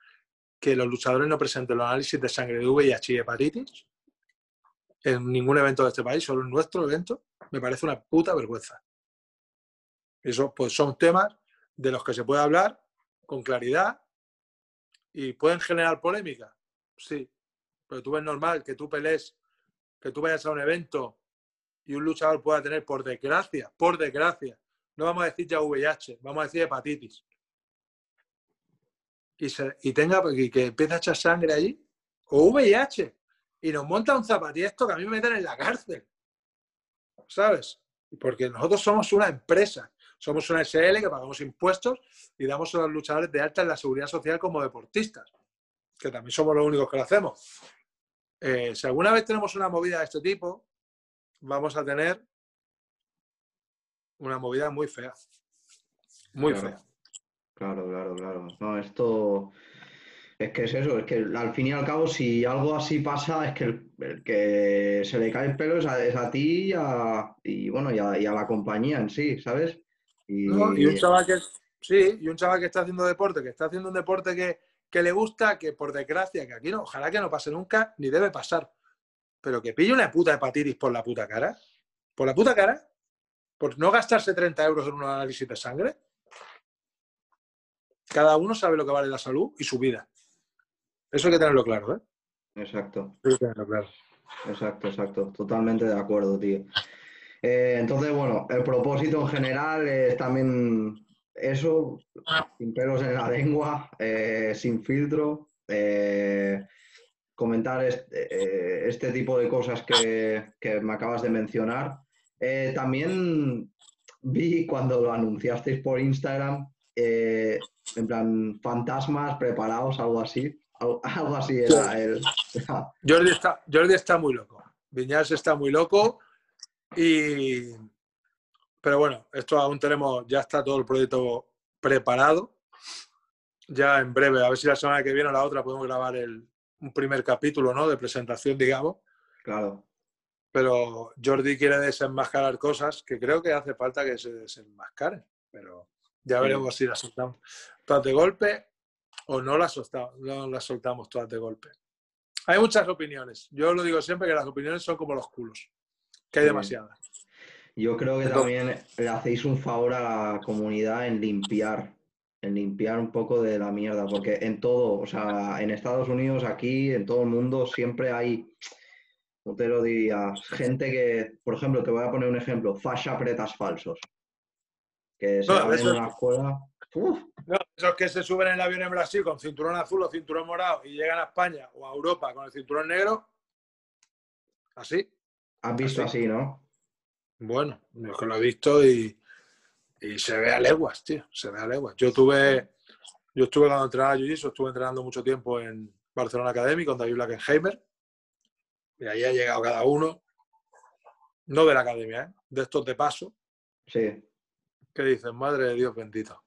que los luchadores no presenten los análisis de sangre de VIH y hepatitis en ningún evento de este país, solo en nuestro evento, me parece una puta vergüenza. Eso pues son temas de los que se puede hablar con claridad y pueden generar polémica. Sí, pero tú ves normal que tú pelees, que tú vayas a un evento y un luchador pueda tener, por desgracia, por desgracia, no vamos a decir ya VIH, vamos a decir hepatitis y, tenga y que empiece a echar sangre allí, o VIH, y nos monta un zapatiesto que a mí me meten en la cárcel. ¿Sabes? Porque nosotros somos una empresa, somos una SL que pagamos impuestos y damos a los luchadores de alta en la seguridad social como deportistas, que también somos los únicos que lo hacemos. Eh, si alguna vez tenemos una movida de este tipo, vamos a tener una movida muy fea. Muy fea. Claro, claro, claro. No, esto es que es eso, es que al fin y al cabo, si algo así pasa, es que el, que se le cae el pelo es a, ti y, a, y bueno, y a, la compañía en sí, ¿sabes? Y, un chaval que sí, y un chaval que está haciendo deporte, que está haciendo un deporte que, que le gusta, que por desgracia, que aquí no, ojalá que no pase nunca, ni debe pasar. Pero que pille una puta hepatitis por la puta cara. Por la puta cara. por no gastarse 30 euros en un análisis de sangre. Cada uno sabe lo que vale la salud y su vida. Eso hay que tenerlo claro, ¿eh? Exacto. Hay que tenerlo claro. Exacto, exacto. Totalmente de acuerdo, tío. Eh, entonces, bueno, el propósito en general es también eso, sin pelos en la [laughs] lengua, eh, sin filtro, eh, comentar este, este, tipo de cosas que, que, me acabas de mencionar. también vi cuando lo anunciasteis por Instagram, en plan, fantasmas preparados, algo así. [laughs] Algo así era el... [laughs] Jordi, está, Jordi está muy loco. Viñas está muy loco y... Pero bueno, esto aún tenemos, ya está todo el proyecto preparado. Ya en breve, a ver si la semana que viene o la otra podemos grabar el, un primer capítulo, ¿no? De presentación, digamos. Claro. Pero Jordi quiere desenmascarar cosas que creo que hace falta que se desenmascaren. Pero ya veremos si las soltamos todas de golpe o no las, soltamos, no las soltamos todas de golpe. Hay muchas opiniones. Yo lo digo siempre que las opiniones son como los culos, que hay demasiadas. Yo creo que también le hacéis un favor a la comunidad en limpiar, en limpiar un poco de la mierda, porque en todo, o sea, en Estados Unidos, aquí, en todo el mundo, siempre hay, ¿cómo te lo diría? Gente que, por ejemplo, te voy a poner un ejemplo, fascia pretas falsos. Que se no, en una escuela. No, esos que se suben en el avión en Brasil con cinturón azul o cinturón morado y llegan a España o a Europa con el cinturón negro, así. Has visto así, ¿no? Bueno, yo que lo he visto y, se ve a leguas, tío, se ve a leguas. Yo tuve, yo estuve cuando entrenaba Jiu-Jitsu, estuve entrenando mucho tiempo en Barcelona Academy con David Blackenheimer y ahí ha llegado cada uno, no de la academia, ¿eh? de estos de paso. Sí. Que dicen, madre de Dios bendito.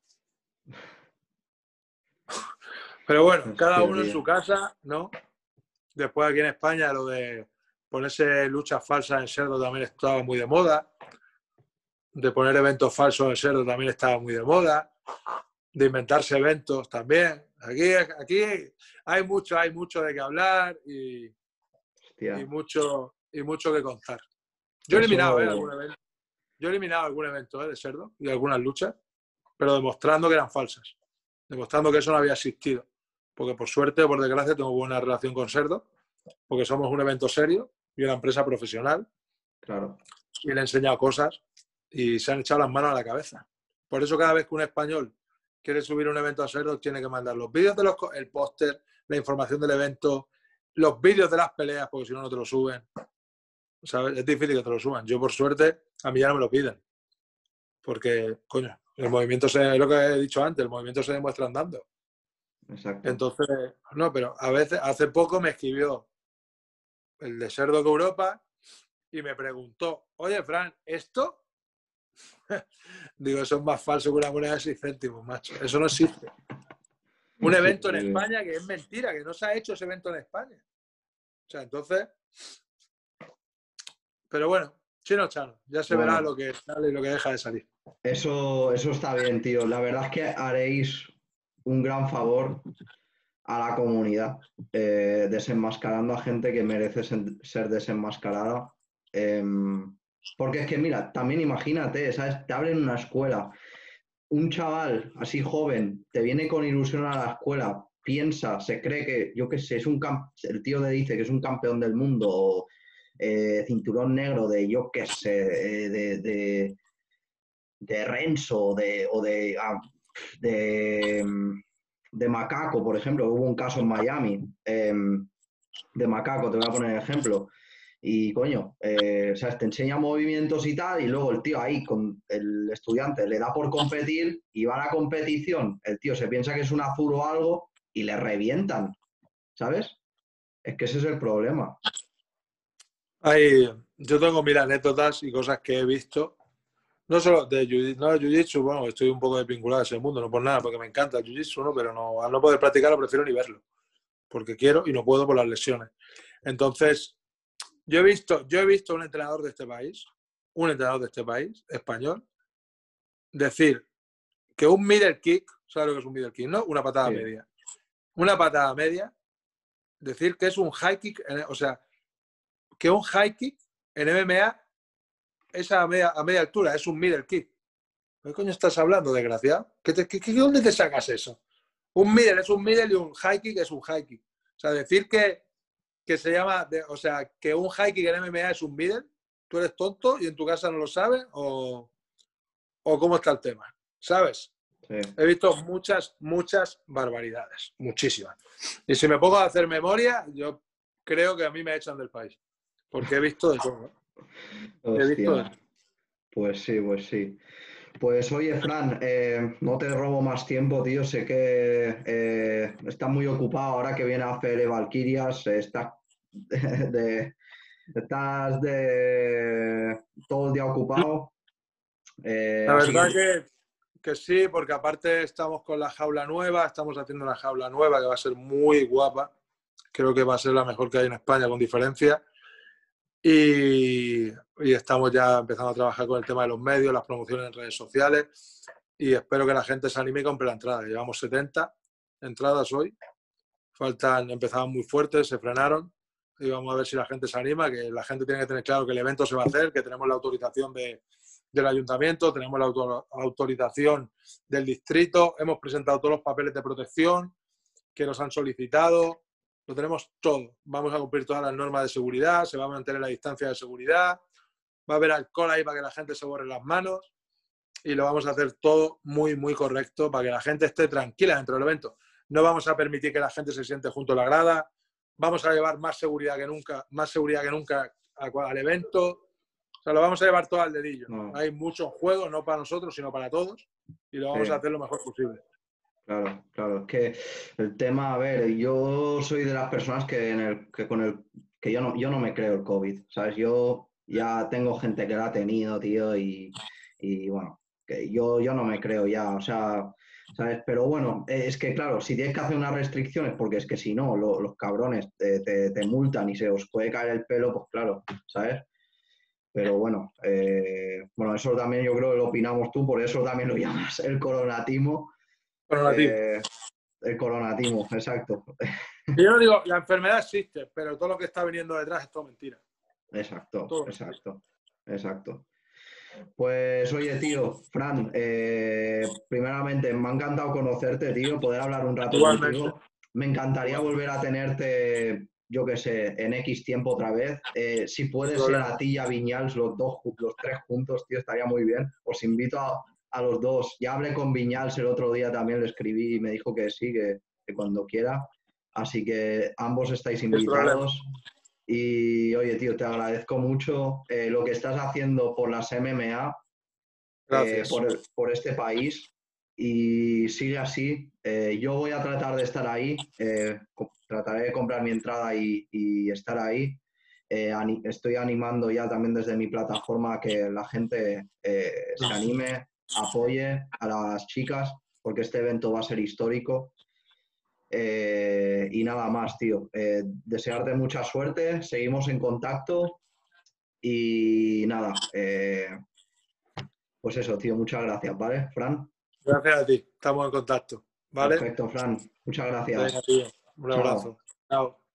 [laughs] Pero bueno, cada uno en su casa, ¿no? Después aquí en España lo de ponerse luchas falsas en cerdo también estaba muy de moda. De poner eventos falsos en cerdo también estaba muy de moda. De inventarse eventos también. Aquí, aquí hay mucho, hay mucho de qué hablar y, y mucho, y mucho que contar. Yo he eliminado ¿eh? algún evento. Yo he eliminado algún evento ¿eh? de cerdo y algunas luchas, pero demostrando que eran falsas. Demostrando que eso no había existido. Porque por suerte o por desgracia tengo buena relación con Cerdo, porque somos un evento serio y una empresa profesional. Claro. Y le he enseñado cosas y se han echado las manos a la cabeza. Por eso cada vez que un español quiere subir un evento a Cerdo, tiene que mandar los vídeos de los, el póster, la información del evento, los vídeos de las peleas, porque si no, no te lo suben. Es difícil que te lo suban. Yo, por suerte, a mí ya no me lo piden. Porque, coño, el movimiento se, es lo que he dicho antes, el movimiento se demuestra andando. Exacto. Entonces, no, pero a veces, hace poco me escribió el de Cerdo de Europa y me preguntó, oye, Fran, ¿esto? [laughs] Digo, eso es más falso que una moneda de 6 céntimos, macho. Eso no existe. Un evento en España que es mentira, que no se ha hecho ese evento en España. O sea, entonces. Pero bueno, chino chano, ya se verá lo que sale y lo que deja de salir. Eso, eso está bien, tío. La verdad es que haréis un gran favor a la comunidad, eh, desenmascarando a gente que merece ser desenmascarada. Em, porque es que, mira, también imagínate, ¿sabes? Te abren una escuela, un chaval así joven te viene con ilusión a la escuela, piensa, se cree que, yo qué sé, es un el tío le dice que es un campeón del mundo, eh, cinturón negro de, yo qué sé, eh, de, de, Renzo de, o de, ah, de, de macaco, por ejemplo, hubo un caso en Miami em, de macaco, te voy a poner el ejemplo. Y coño, eh, te enseña movimientos y tal, y luego el tío ahí con el estudiante le da por competir y va a la competición. El tío se piensa que es un azul o algo y le revientan, ¿sabes? Es que ese es el problema. Hay, yo tengo mil anécdotas y cosas que he visto no solo de Jiu-Jitsu, no, Jiu bueno, estoy un poco desvinculado de ese mundo, no por nada, porque me encanta el Jiu-Jitsu, ¿no? pero no, al no poder practicarlo prefiero ni verlo, porque quiero y no puedo por las lesiones. Entonces, yo he visto, yo he visto un entrenador de este país, un entrenador de este país, español, decir que un middle kick, ¿sabes lo que es un middle kick? ¿No? Una patada media. Una patada media, decir que es un high kick, o sea, que un high kick en MMA es a media, a media altura, es un middle kick. ¿Qué coño estás hablando, desgraciado? ¿Qué qué, dónde te sacas eso? Un middle es un middle y un high kick es un high kick. O sea, decir que, que se llama, o sea, que un high kick en MMA es un middle, tú eres tonto y en tu casa no lo sabes o, o cómo está el tema, ¿sabes? He visto muchas, muchas barbaridades, muchísimas. Y si me pongo a hacer memoria, yo creo que a mí me echan del país, porque he visto de todo. He visto Pues sí, pues sí. Pues oye, Fran, eh, no te robo más tiempo, tío. Sé que eh, estás muy ocupado ahora que viene a hacer Valkyrias. Estás [laughs] de, estás de todo el día ocupado. Eh, la verdad que, que, sí, porque aparte estamos con la jaula nueva, estamos haciendo una jaula nueva que va a ser muy guapa. Creo que va a ser la mejor que hay en España con diferencia. Y, estamos ya empezando a trabajar con el tema de los medios, las promociones en redes sociales y espero que la gente se anime y compre la entrada. Llevamos 70 entradas hoy. Faltan, empezaban muy fuertes, se frenaron y vamos a ver si la gente se anima, que la gente tiene que tener claro que el evento se va a hacer, que tenemos la autorización de, del ayuntamiento, tenemos la autorización del distrito, hemos presentado todos los papeles de protección que nos han solicitado, lo tenemos todo. Vamos a cumplir todas las normas de seguridad, se va a mantener la distancia de seguridad, va a haber alcohol ahí para que la gente se borre las manos y lo vamos a hacer todo muy, muy correcto para que la gente esté tranquila dentro del evento. No vamos a permitir que la gente se siente junto a la grada, vamos a llevar más seguridad que nunca, más seguridad que nunca al evento. O sea, lo vamos a llevar todo al dedillo. Hay muchos juegos, no para nosotros, sino para todos, y lo vamos a hacer lo mejor posible. Claro, claro, es que el tema, a ver, yo soy de las personas que, en el, que con el que yo no, yo no me creo el COVID, ¿sabes? Yo ya tengo gente que lo ha tenido, tío, y, bueno, que yo, yo no me creo ya, o sea, ¿sabes? Pero bueno, es que claro, si tienes que hacer unas restricciones, porque es que si no, los cabrones te, te, multan y se os puede caer el pelo, pues claro, ¿sabes? Pero bueno, eh, bueno, eso también yo creo que lo opinamos tú, por eso también lo [laughs] llamas el coronatismo eh, el coronatismo, exacto. Yo no digo, la enfermedad existe, pero todo lo que está viniendo detrás es todo mentira. Exacto, exacto, exacto. Pues oye, tío, Fran, eh, primeramente me ha encantado conocerte, tío, poder hablar un rato contigo. Me encantaría volver a tenerte, yo qué sé, en X tiempo otra vez. Eh, si puedes ser a ti y a Viñals, los dos, los tres juntos, tío, estaría muy bien. Os invito a, a los dos. Ya hablé con Viñals el otro día, también le escribí y me dijo que sí, que, cuando quiera. Así que ambos estáis invitados. Y oye, tío, te agradezco mucho eh, lo que estás haciendo por las MMA, eh, por, por, este país. Y sigue así. Eh, yo voy a tratar de estar ahí. trataré de comprar mi entrada y, y estar ahí. estoy animando ya también desde mi plataforma que la gente se anime, apoye a las chicas, porque este evento va a ser histórico. Eh, y nada más, tío. Eh, desearte mucha suerte, seguimos en contacto y nada. Eh, pues eso, tío, muchas gracias, ¿vale, Fran? Gracias a ti, estamos en contacto, ¿vale? Perfecto, Fran. Muchas gracias. Un abrazo. Chao.